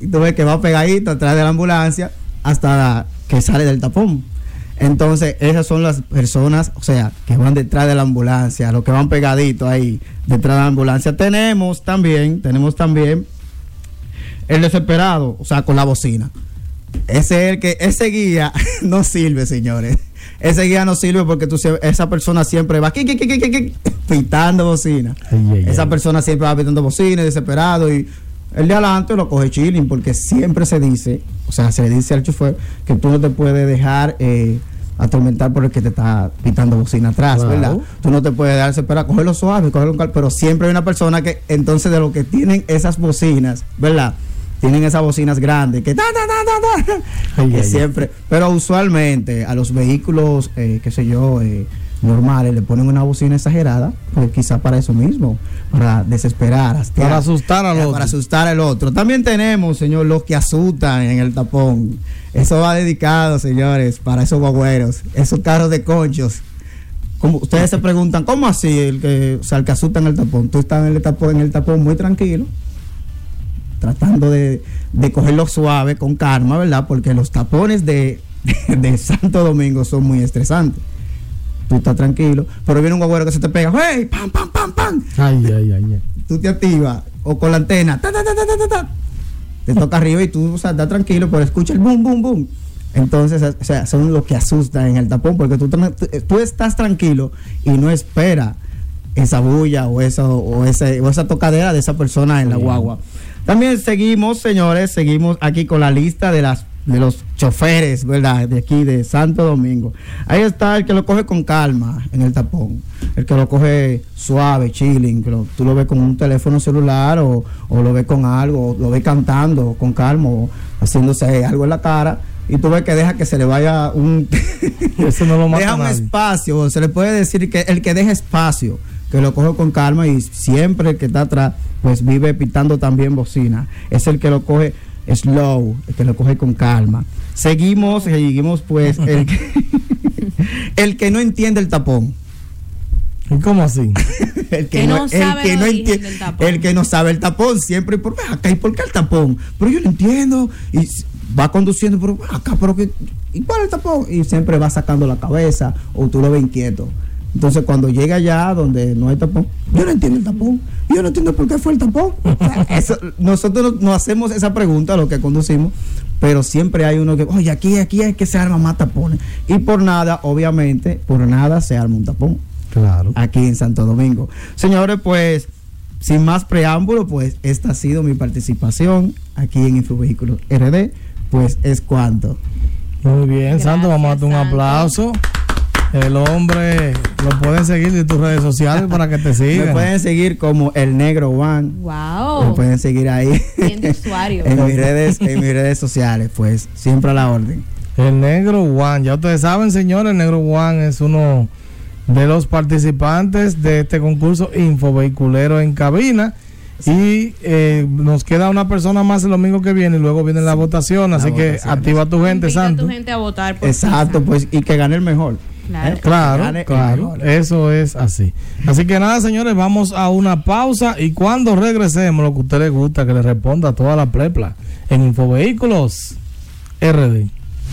y tú ves que va pegadito atrás de la ambulancia hasta que sale del tapón. Entonces, esas son las personas, o sea, que van detrás de la ambulancia, los que van pegaditos ahí detrás de la ambulancia. Tenemos también, tenemos también el desesperado, o sea, con la bocina. Ese es el que, ese guía no sirve, señores. Ese guía no sirve porque tú, esa persona siempre va pitando bocina. esa persona siempre va pitando bocina, desesperado y el de adelante lo coge chilling porque siempre se dice, o sea, se le dice al chofer que tú no te puedes dejar eh, atormentar por el que te está pitando bocina atrás, ¿verdad? Tú no te puedes dejar desesperar, cogerlo suave, cogerlo pero siempre hay una persona que entonces de lo que tienen esas bocinas, ¿verdad? Tienen esas bocinas grandes que, siempre, pero usualmente a los vehículos, eh, qué sé yo, eh, normales le ponen una bocina exagerada, pues quizá para eso mismo, para desesperar, para asustar al otro. Para asustar al otro. También tenemos, señor, los que asustan en el tapón. Eso va dedicado, señores, para esos guagüeros, esos carros de conchos como ustedes se preguntan, ¿cómo así el que, o sea, el que asusta en el tapón? Tú estás en el tapón, en el tapón muy tranquilo, tratando de, de cogerlo suave, con calma, ¿verdad? Porque los tapones de, de Santo Domingo son muy estresantes. Tú estás tranquilo, pero viene un guagüero que se te pega, ¡hey! ¡Pam, pam, pam, pam! Ay, ay, ay. ay. Tú te activas, o con la antena, ta, ta, ta, ta, ta, ta, ta. te toca arriba y tú, o sea, estás tranquilo, pero escucha el boom, boom, boom. Entonces, o sea, son los que asustan en el tapón, porque tú, tú- estás tranquilo y no esperas esa bulla o esa, o, ese, o esa tocadera de esa persona en la guagua. También seguimos, señores, seguimos aquí con la lista de las de los choferes, ¿verdad? De aquí, de Santo Domingo. Ahí está el que lo coge con calma en el tapón. El que lo coge suave, chilling. Que lo- tú lo ves con un teléfono celular o, o lo ves con algo, o lo ves cantando con calma o haciéndose algo en la cara. Y tú ves que deja que se le vaya un... Eso no lo mata deja un nadie. espacio. Se le puede decir que el que deja espacio, que lo coge con calma y siempre el que está atrás, pues vive pitando también bocina. Es el que lo coge slow, el que lo coge con calma. Seguimos, seguimos pues el que, el que no entiende el tapón. ¿Y cómo así? El Que no el sabe que el no origen enti- del tapón. el que no sabe el tapón siempre por acá y por qué el tapón pero yo no entiendo y va conduciendo pero acá pero que y cuál es el tapón y siempre va sacando la cabeza o tú lo ves inquieto entonces cuando llega allá donde no hay tapón yo no entiendo el tapón yo no entiendo por qué fue el tapón O sea, eso- nosotros no hacemos esa pregunta a los que conducimos pero siempre hay uno que oye aquí aquí hay que se arma más tapones y por nada obviamente por nada se arma un tapón Claro. aquí en Santo Domingo. Señores, pues, sin más preámbulo, pues esta ha sido mi participación aquí en Infovehículos RD. Pues es cuanto. Muy bien, Santo, vamos a darte un Santo. aplauso. El hombre lo pueden seguir de tus redes sociales para que te Me sigan. pueden seguir como el negro One. Me Wow. pueden seguir ahí Bien de usuario. en mis redes, en mis redes sociales, pues siempre a la orden. El negro Juan, ya ustedes saben, señores, el negro Juan es uno de los participantes de este concurso Infovehiculero en cabina. Y eh, nos queda una persona más el domingo que viene y luego viene la votación. Así que activa tu gente, Invita a Santo. tu gente a votar por Exacto, ti, pues, y que gane el mejor. Claro. ¿Eh? Claro, claro, eso es así. Así que nada, señores, vamos a una pausa y cuando regresemos, lo que a usted le gusta, que le responda a toda la plepla en Infovehículos RD.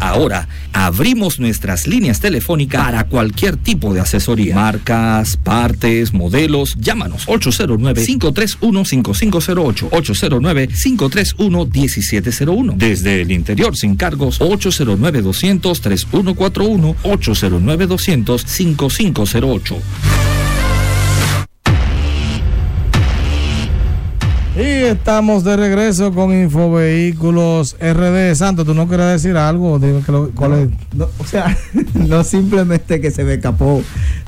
Ahora abrimos nuestras líneas telefónicas para cualquier tipo de asesoría. Marcas, partes, modelos. Llámanos 809-531-5508. 809-531-1701. Desde el interior sin cargos 809-200-3141. 809-200-5508. Y estamos de regreso con Infovehículos RD. Santo, ¿tú no quieres decir algo? Dime que lo- cuál es. No, o sea, no simplemente que se me escapó.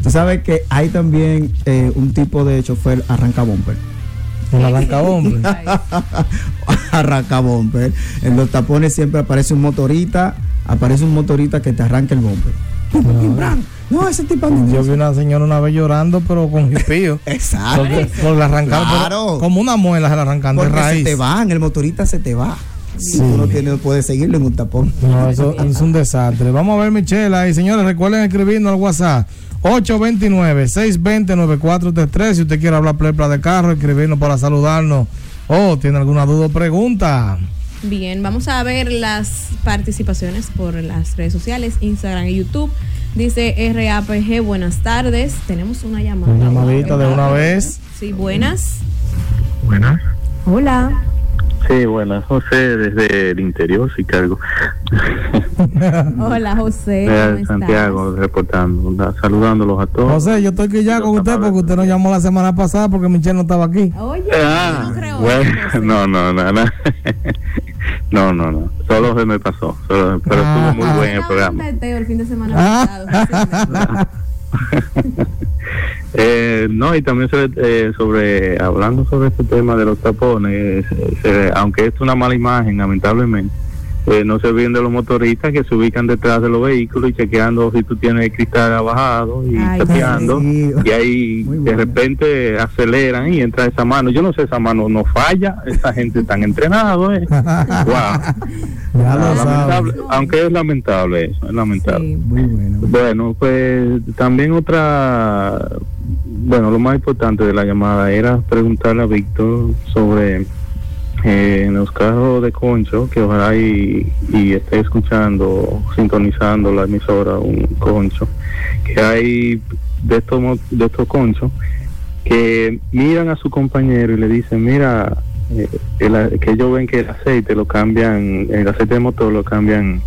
Tú sabes que hay también eh, un tipo de chofer arranca bumper. Un arrancabombre. arranca bumper. En los tapones siempre aparece un motorista, aparece un motorista que te arranca el pim, bram. No, ese tipo de Yo vi una señora una vez llorando, pero con jipío. Exacto. Porque- por la arrancar, como una muela se la arrancan de Porque se raíz. te van, el motorista se te va. Sí. Tú no, tienes, puedes seguirlo en un tapón. No, eso es un desastre. Vamos a ver, Michela. Y señores, recuerden escribirnos al WhatsApp 829-620-9433. Si usted quiere hablar plepla de carro, escribirnos para saludarnos. O tiene alguna duda o pregunta. Bien, vamos a ver las participaciones por las redes sociales, Instagram y YouTube. Dice RAPG, buenas tardes. Tenemos una llamada. Una llamadita de una vez. Sí, buenas. Buenas. Hola. Sí, bueno, José desde el interior, Chicago. Hola, José. De ¿cómo estás? Santiago, reportando, saludándolos a todos. José, yo estoy aquí ya con usted porque usted nos llamó la semana pasada porque Michelle no estaba aquí. Oye, Ah, no creo bueno, no, no, no, no, no, no, no, solo se me pasó, solo- pero Ah. estuvo muy buen el Estaba programa. un teteo el fin de semana Ah. pasado. Eh, no, y también sobre, eh, sobre, hablando sobre este tema de los tapones, eh, se- aunque es una mala imagen, lamentablemente, eh, no se olviden de los motoristas que se ubican detrás de los vehículos y chequeando si tú tienes el cristal abajado y Ay, tapeando, y ahí de repente aceleran y entra esa mano. Yo no sé, esa mano no falla, esa gente tan entrenado, ¿eh? Wow. Sabe. aunque es lamentable eso, es lamentable. Sí. Muy bueno. Bueno, pues también otra, bueno, lo más importante de la llamada era preguntarle a Víctor sobre eh, en los carros de concho, que ojalá y, y esté escuchando, sintonizando la emisora un concho, que hay de estos, de estos conchos que miran a su compañero y le dicen, mira, eh, el- que ellos ven que el aceite lo cambian, el aceite de motor lo cambian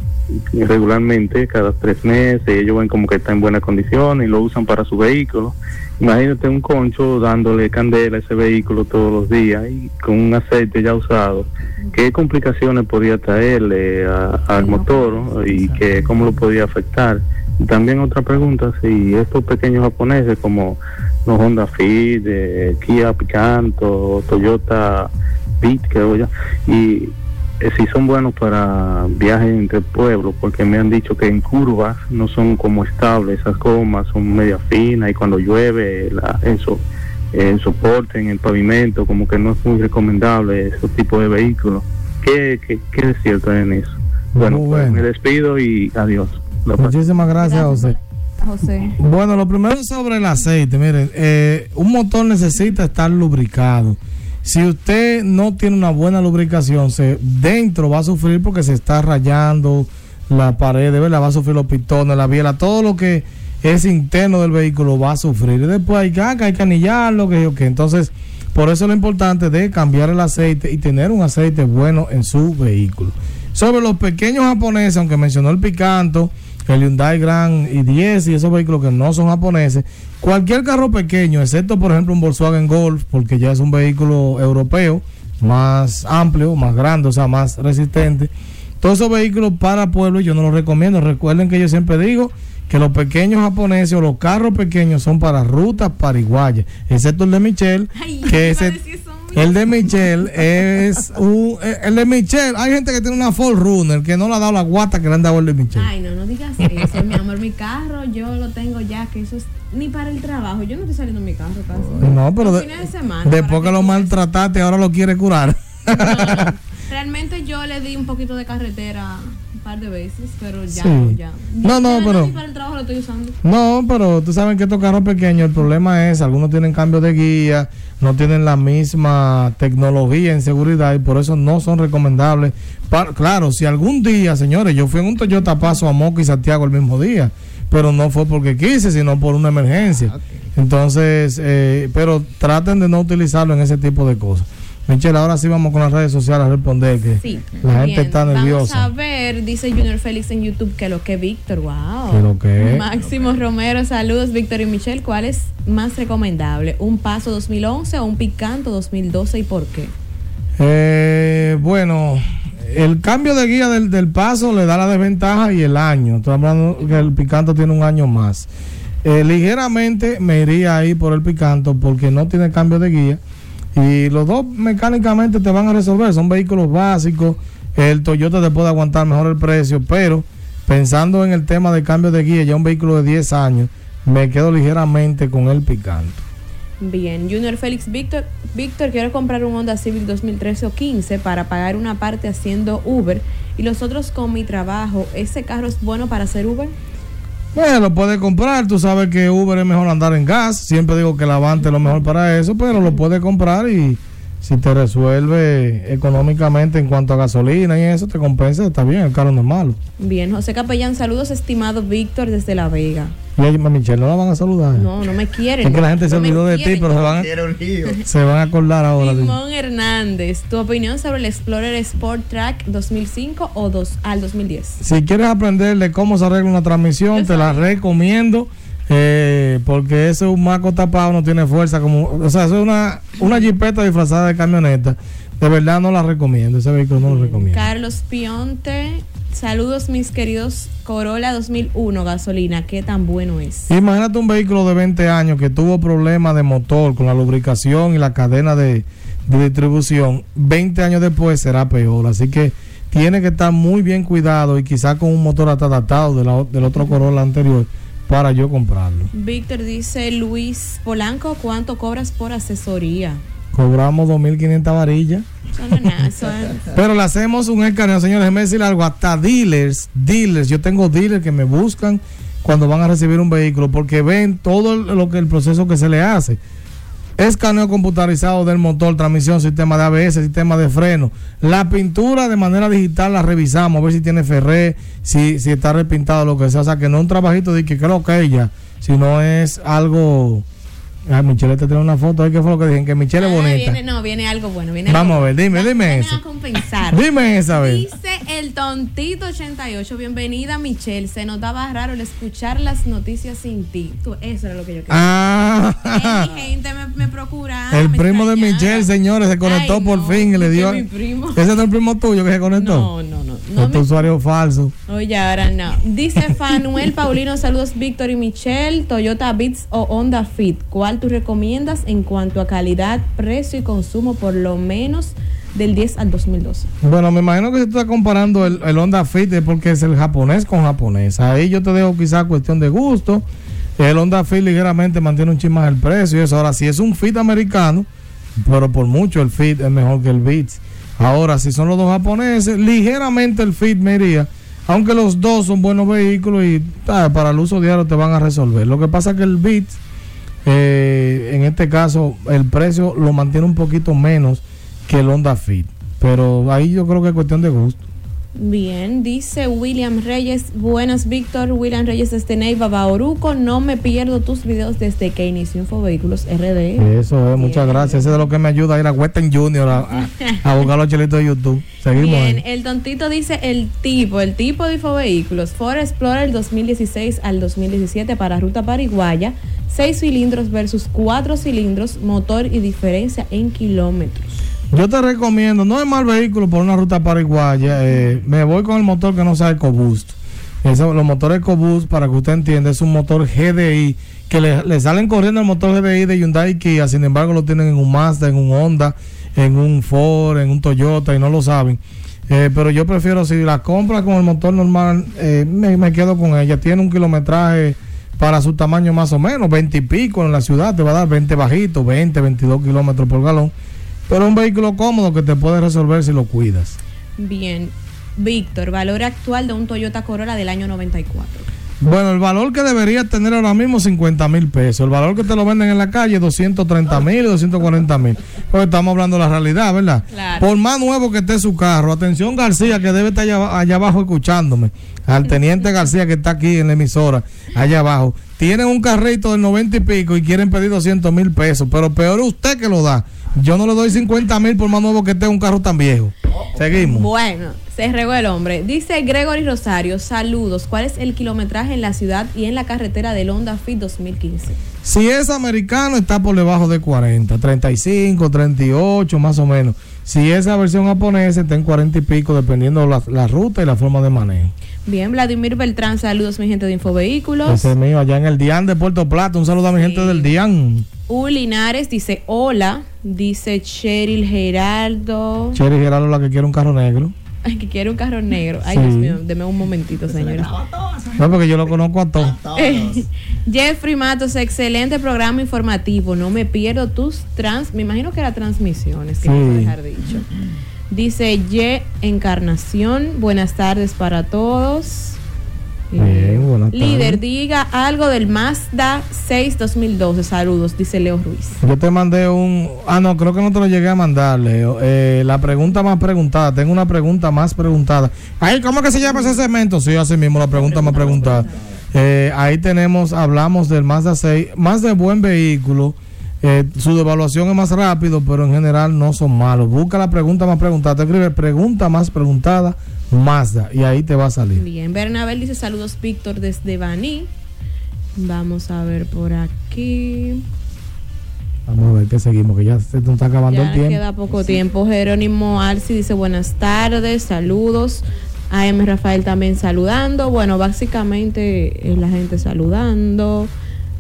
regularmente cada tres meses, ellos ven como que está en buenas condiciones y lo usan para su vehículo. Imagínate un concho dándole candela a ese vehículo todos los días y con un aceite ya usado. ¿Qué complicaciones podía traerle a- al motor no? y que cómo lo podía afectar? También otra pregunta, si estos pequeños japoneses como los Honda Fit, eh, Kia Picanto, Toyota Beat, creo ya, y eh, si son buenos para viajes entre pueblos, porque me han dicho que en curvas no son como estables, esas gomas son media finas y cuando llueve la, eso, el soporte en el pavimento, como que no es muy recomendable ese tipo de vehículos. ¿Qué, qué, qué es cierto en eso? Bueno, pues, bueno. me despido y adiós. Muchísimas gracias, José. José. Bueno, lo primero sobre el aceite. Miren, eh, un motor necesita estar lubricado. Si usted no tiene una buena lubricación, se, dentro va a sufrir porque se está rayando la pared, ¿verdad? Va a sufrir los pistones, la biela, todo lo que es interno del vehículo va a sufrir. Y después hay que, ah, hay que anillarlo, que qué. Entonces, por eso lo importante de cambiar el aceite y tener un aceite bueno en su vehículo. Sobre los pequeños japoneses, aunque mencionó el Picanto, el Hyundai Grand i10 y esos vehículos que no son japoneses, cualquier carro pequeño, excepto por ejemplo un Volkswagen Golf, porque ya es un vehículo europeo, más amplio, más grande, o sea, más resistente. Todos esos vehículos para pueblo yo no los recomiendo. Recuerden que yo siempre digo que los pequeños japoneses o los carros pequeños son para rutas pariguayas, excepto el de Michelle, Ay, que ese el de Michelle es un el de Michelle, hay gente que tiene una Ford Runner que no le ha dado la guata que le han dado el de Michelle. Ay, no, no digas eso, mi amor. Mi carro yo lo tengo ya, que eso es ni para el trabajo. Yo no estoy saliendo en mi carro casi. No, pero de- de semana, después que lo maltrataste, ahora lo quiere curar. No, realmente yo le di un poquito de carretera par de veces, pero ya, Sí. no, ya. No, no, pero- Ni para el trabajo lo estoy usando. No, pero tú sabes que estos carros pequeños, el problema es, algunos tienen cambio de guía, no tienen la misma tecnología en seguridad y por eso no son recomendables. Pa- claro, si algún día, señores, yo fui en un Toyota Paso a Moca y Santiago el mismo día, pero no fue porque quise, sino por una emergencia. Entonces, eh, pero traten de no utilizarlo en ese tipo de cosas. Michelle, ahora sí vamos con las redes sociales a responder que Sí. la gente Bien, está nerviosa. Vamos a ver, dice Junior Félix en YouTube que lo que Víctor, wow. Que lo que. Máximo Romero, saludos Víctor y Michelle. ¿Cuál es más recomendable? ¿Un Paso 2011 o un Picanto 2012 y por qué? Eh, bueno, el cambio de guía del, del paso le da la desventaja y el año. Estoy hablando que el Picanto tiene un año más. Eh, ligeramente me iría ahí por el Picanto porque no tiene cambio de guía. Y los dos mecánicamente te van a resolver. Son vehículos básicos. El Toyota te puede aguantar mejor el precio. Pero pensando en el tema de cambio de guía, ya un vehículo de 10 años, me quedo ligeramente con el Picanto. Bien, Junior Félix Víctor, Víctor, quiero comprar un Honda Civic 2013 o 15 para pagar una parte haciendo Uber y los otros con mi trabajo. ¿Ese carro es bueno para hacer Uber? Bueno, lo puedes comprar. Tú sabes que Uber es mejor andar en gas. Siempre digo que el Avante es lo mejor para eso, pero lo puedes comprar y si te resuelve económicamente en cuanto a gasolina y eso te compensa, está bien, el carro no es malo. Bien, José Capellán, saludos, estimado Víctor desde La Vega. Y a Michelle no la van a saludar. No, no me quieren. Es que la gente se No olvidó de ti, pero se van, a, se van a acordar ahora. Simón Hernández, tu opinión sobre el Explorer Sport Track 2005 o dos, al 2010. Si quieres aprender de cómo se arregla una transmisión, te la recomiendo. Eh, porque ese un maco tapado no tiene fuerza como o sea eso es una una jipeta disfrazada de camioneta de verdad no la recomiendo ese vehículo no lo recomiendo Carlos Pionte, saludos mis queridos Corolla 2001 gasolina, qué tan bueno es. Imagínate un vehículo de 20 años que tuvo problemas de motor con la lubricación y la cadena de, de distribución. 20 años después será peor. Así que tiene que estar muy bien cuidado y quizás con un motor hasta adaptado de la- del otro Corolla anterior para yo comprarlo. Víctor dice, Luis Polanco, ¿cuánto cobras por asesoría? Cobramos 2.500 varillas. Pero le hacemos un escaneo, señores. Déjenme decir algo. Hasta dealers, dealers. Yo tengo dealers que me buscan cuando van a recibir un vehículo porque ven todo lo que el proceso que se le hace. Escaneo computarizado del motor, transmisión, sistema de ABS, sistema de freno. La pintura de manera digital la revisamos, a ver si tiene ferré, si, si está repintado, lo que sea. O sea, que no es un trabajito de que creo que ella, sino es algo. Ay, Michelle te tiene una foto ¿qué fue lo que dije? Que Michelle es Ah, bonita. viene- no, viene algo bueno. Viene Vamos a ver, dime, dime eso. a compensar. Dime esa vez. Dice el tontito 88, bienvenida Michelle, se notaba raro el escuchar las noticias sin ti. Tú, eso era lo que yo quería. Ah, mi gente me, me procura. el me primo de. Michelle, señores, se conectó Ay, por fin y le dio. mi primo. Ese no es el primo tuyo que se conectó. No, no, no. no este usuario falso. Oye, ahora no. Dice Fanuel Paulino, saludos Víctor y Michelle, Toyota Beats o Honda Fit. ¿Cuál tú recomiendas en cuanto a calidad, precio y consumo por lo menos del 10 al 2012? Bueno, me imagino que si tú estás comparando el, Honda Fit porque es el japonés con japonés. Ahí yo te dejo quizás cuestión de gusto. El Honda Fit ligeramente mantiene un chin más el precio y eso. Ahora, si es un Fit americano, pero por mucho el Fit es mejor que el Beats. Ahora, si son los dos japoneses, ligeramente el Fit me iría. Aunque los dos son buenos vehículos y ah, para el uso diario te van a resolver. Lo que pasa es que el Beats, eh, en este caso, el precio lo mantiene un poquito menos que el Honda Fit. Pero ahí yo creo que es cuestión de gusto. Bien, dice William Reyes, buenas Víctor, William Reyes desde Neiva, Bauruco, no me pierdo tus videos desde que inició Infovehículos RD. Eso es, muchas gracias. Eso es de lo que me ayuda a ir a Western Junior a, a- a buscar los chelitos de YouTube. Seguimos. Bien, ahí. el tontito dice el tipo, el tipo de Infovehículos, Ford Explorer 2016 al 2017 para ruta pariguaya, 6 cilindros versus 4 cilindros, motor y diferencia en kilómetros. Yo te recomiendo, no es mal vehículo por una ruta paraguaya. eh, me voy con el motor que no sea EcoBoost. Eso, los motores EcoBoost, para que usted entienda, es un motor GDI que le, le salen corriendo el motor GDI de Hyundai Kia. Sin embargo, lo tienen en un Mazda, en un Honda, en un Ford, en un Toyota y no lo saben. Eh, pero yo prefiero, si la compra con el motor normal, eh, me, quedo con ella. Tiene un kilometraje para su tamaño más o menos, 20 y pico en la ciudad, te va a dar 20 bajito, 20, 22 kilómetros por galón. Pero un vehículo cómodo que te puede resolver si lo cuidas. Bien, Víctor, valor actual de un Toyota Corolla del año 94. Bueno, el valor que debería tener ahora mismo 50 mil pesos. El valor que te lo venden en la calle 230 mil y 240 mil. Porque estamos hablando de la realidad, ¿verdad? Claro. Por más nuevo que esté su carro. Atención García, que debe estar allá, allá abajo escuchándome. Al teniente García que está aquí en la emisora, allá abajo. Tienen un carrito del 90 y pico y quieren pedir 200 mil pesos. Pero peor usted que lo da. Yo no le doy 50 mil por más nuevo que esté un carro tan viejo. Seguimos. Bueno, se regó el hombre. Dice Gregory Rosario, saludos. ¿Cuál es el kilometraje en la ciudad y en la carretera del Honda Fit 2015? Si es americano, está por debajo de 40, 35, 38, más o menos. Si es la versión japonesa, está en 40 y pico, dependiendo la, la ruta y la forma de manejo. Bien, Vladimir Beltrán, saludos mi gente de Infovehículos. Ese es mío, allá en el Dian de Puerto Plata. Un saludo a mi gente del Dian. U Linares dice hola. Dice Cheryl Gerardo. Cherry Gerardo, la que quiere un carro negro. Ay, que quiere un carro negro. Ay, Sí. Dios mío, deme un momentito, señores. No, porque yo lo conozco a todos. Eh, Jeffrey Matos, excelente programa informativo. No me pierdo tus trans. Me imagino que era transmisiones, que Sí. quiso dejar dicho. Dice Ye Encarnación. Buenas tardes para todos. Bien, tardes. Líder, diga algo del Mazda 6 2012. Saludos, dice Leo Ruiz. Yo te mandé un. Ah, no, creo que no te lo llegué a mandar, Leo. Eh, la pregunta más preguntada. Tengo una pregunta más preguntada. Ay, ¿cómo que se llama ese segmento? Sí, así mismo, la pregunta más preguntada. Eh, ahí tenemos, hablamos del Mazda 6. Más de buen vehículo. Eh, su devaluación es más rápido, pero en general no son malos. Busca la pregunta más preguntada. Te escribe pregunta más preguntada Mazda y ahí te va a salir. Bien, Bernabel dice saludos, Víctor, desde Baní. Vamos a ver por aquí. Vamos a ver qué seguimos, que ya se nos está acabando Ya el tiempo. queda poco tiempo. Jerónimo Arci dice buenas tardes, saludos. AM Rafael también saludando. Bueno, básicamente es la gente saludando.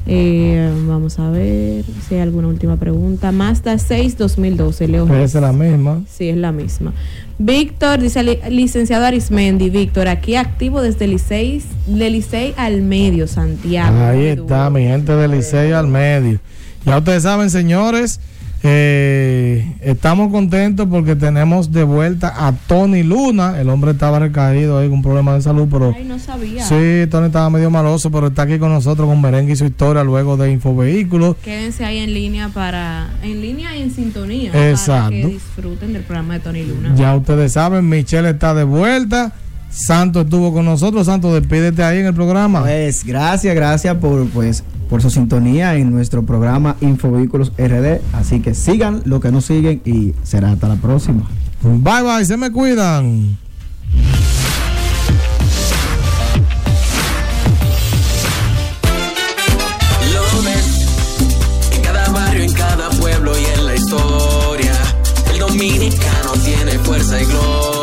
Eh, vamos a ver si hay alguna última pregunta. Mazda 6 2012, Leo. Es la misma. Sí, es la misma. Víctor, dice li- licenciado Arismendi, Víctor, aquí activo desde Licey, de Licey al medio, Santiago. Ahí está, mi gente del Liceo al medio. Ya ustedes saben, señores, eh, estamos contentos porque tenemos de vuelta a Tony Luna. El hombre estaba recaído ahí con problemas de salud, pero Ay, no sabía. sí, Tony estaba medio maloso, pero está aquí con nosotros con Merengue y su historia luego de Infovehículos. Quédense ahí en línea para, en línea y en sintonía. Exacto. Para que disfruten del programa de Tony Luna. Ya ustedes saben, Michelle está de vuelta. Santo estuvo con nosotros. Santo, despídete ahí en el programa. Pues gracias, gracias por pues por su sintonía en nuestro programa Infovehículos RD. Así que sigan lo que nos siguen y será hasta la próxima. Bye bye, se me cuidan. En cada barrio, en cada pueblo y en la historia. El dominicano tiene fuerza y gloria.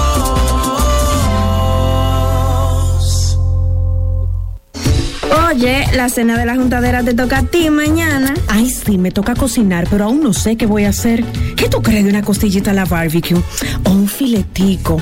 Oye, la cena de la juntadera te toca a ti mañana. Ay, sí, me toca cocinar, pero aún no sé qué voy a hacer. ¿Qué tú crees de una costillita a la barbecue? O un filetico.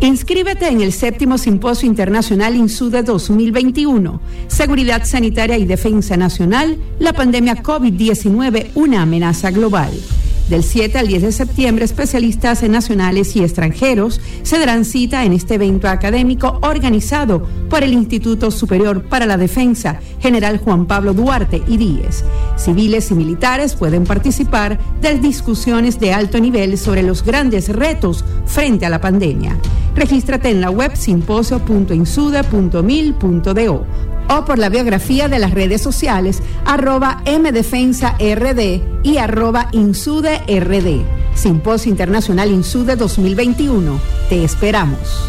Inscríbete en el séptimo Simposio Internacional INSUDE 2021. Seguridad Sanitaria y Defensa Nacional, la pandemia COVID-19, una amenaza global. Del 7 al 10 de septiembre, especialistas nacionales y extranjeros se darán cita en este evento académico organizado por el Instituto Superior para la Defensa, General Juan Pablo Duarte y Díez. Civiles y militares pueden participar de discusiones de alto nivel sobre los grandes retos frente a la pandemia. Regístrate en la web simposio.insude.mil.do o por la biografía de las redes sociales arroba mdefensard y arroba insuderd. Simposio Internacional Insude 2021. Te esperamos.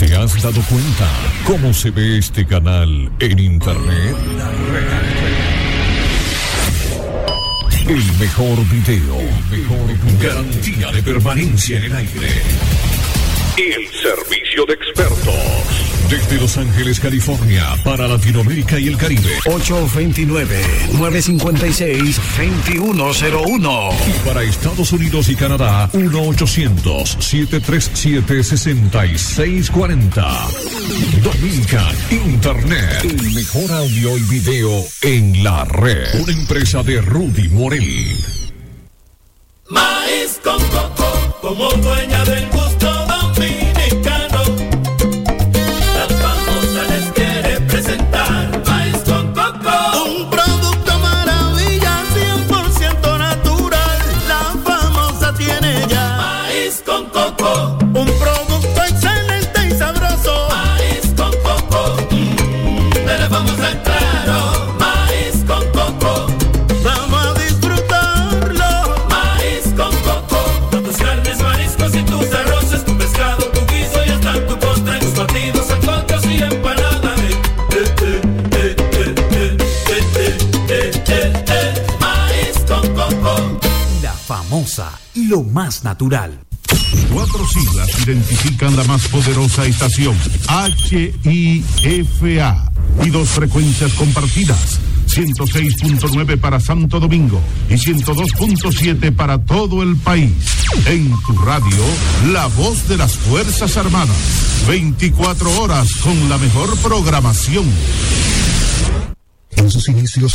¿Te has dado cuenta cómo se ve este canal en Internet? El mejor video, el mejor garantía de permanencia en el aire. El servicio de expertos. Desde Los Ángeles, California, para Latinoamérica y el Caribe. 829-956-2101. Y para Estados Unidos y Canadá, 1-800-737-6640. Dominican Internet. El mejor audio y video en la red. Una empresa de Rudy Morel. Maíz con coco, como dueña del gusto lo más natural. Cuatro siglas identifican la más poderosa estación, HIFA, y dos frecuencias compartidas, 106.9 para Santo Domingo y 102.7 para todo el país. En tu radio, la voz de las Fuerzas Armadas, 24 horas con la mejor programación. En sus inicios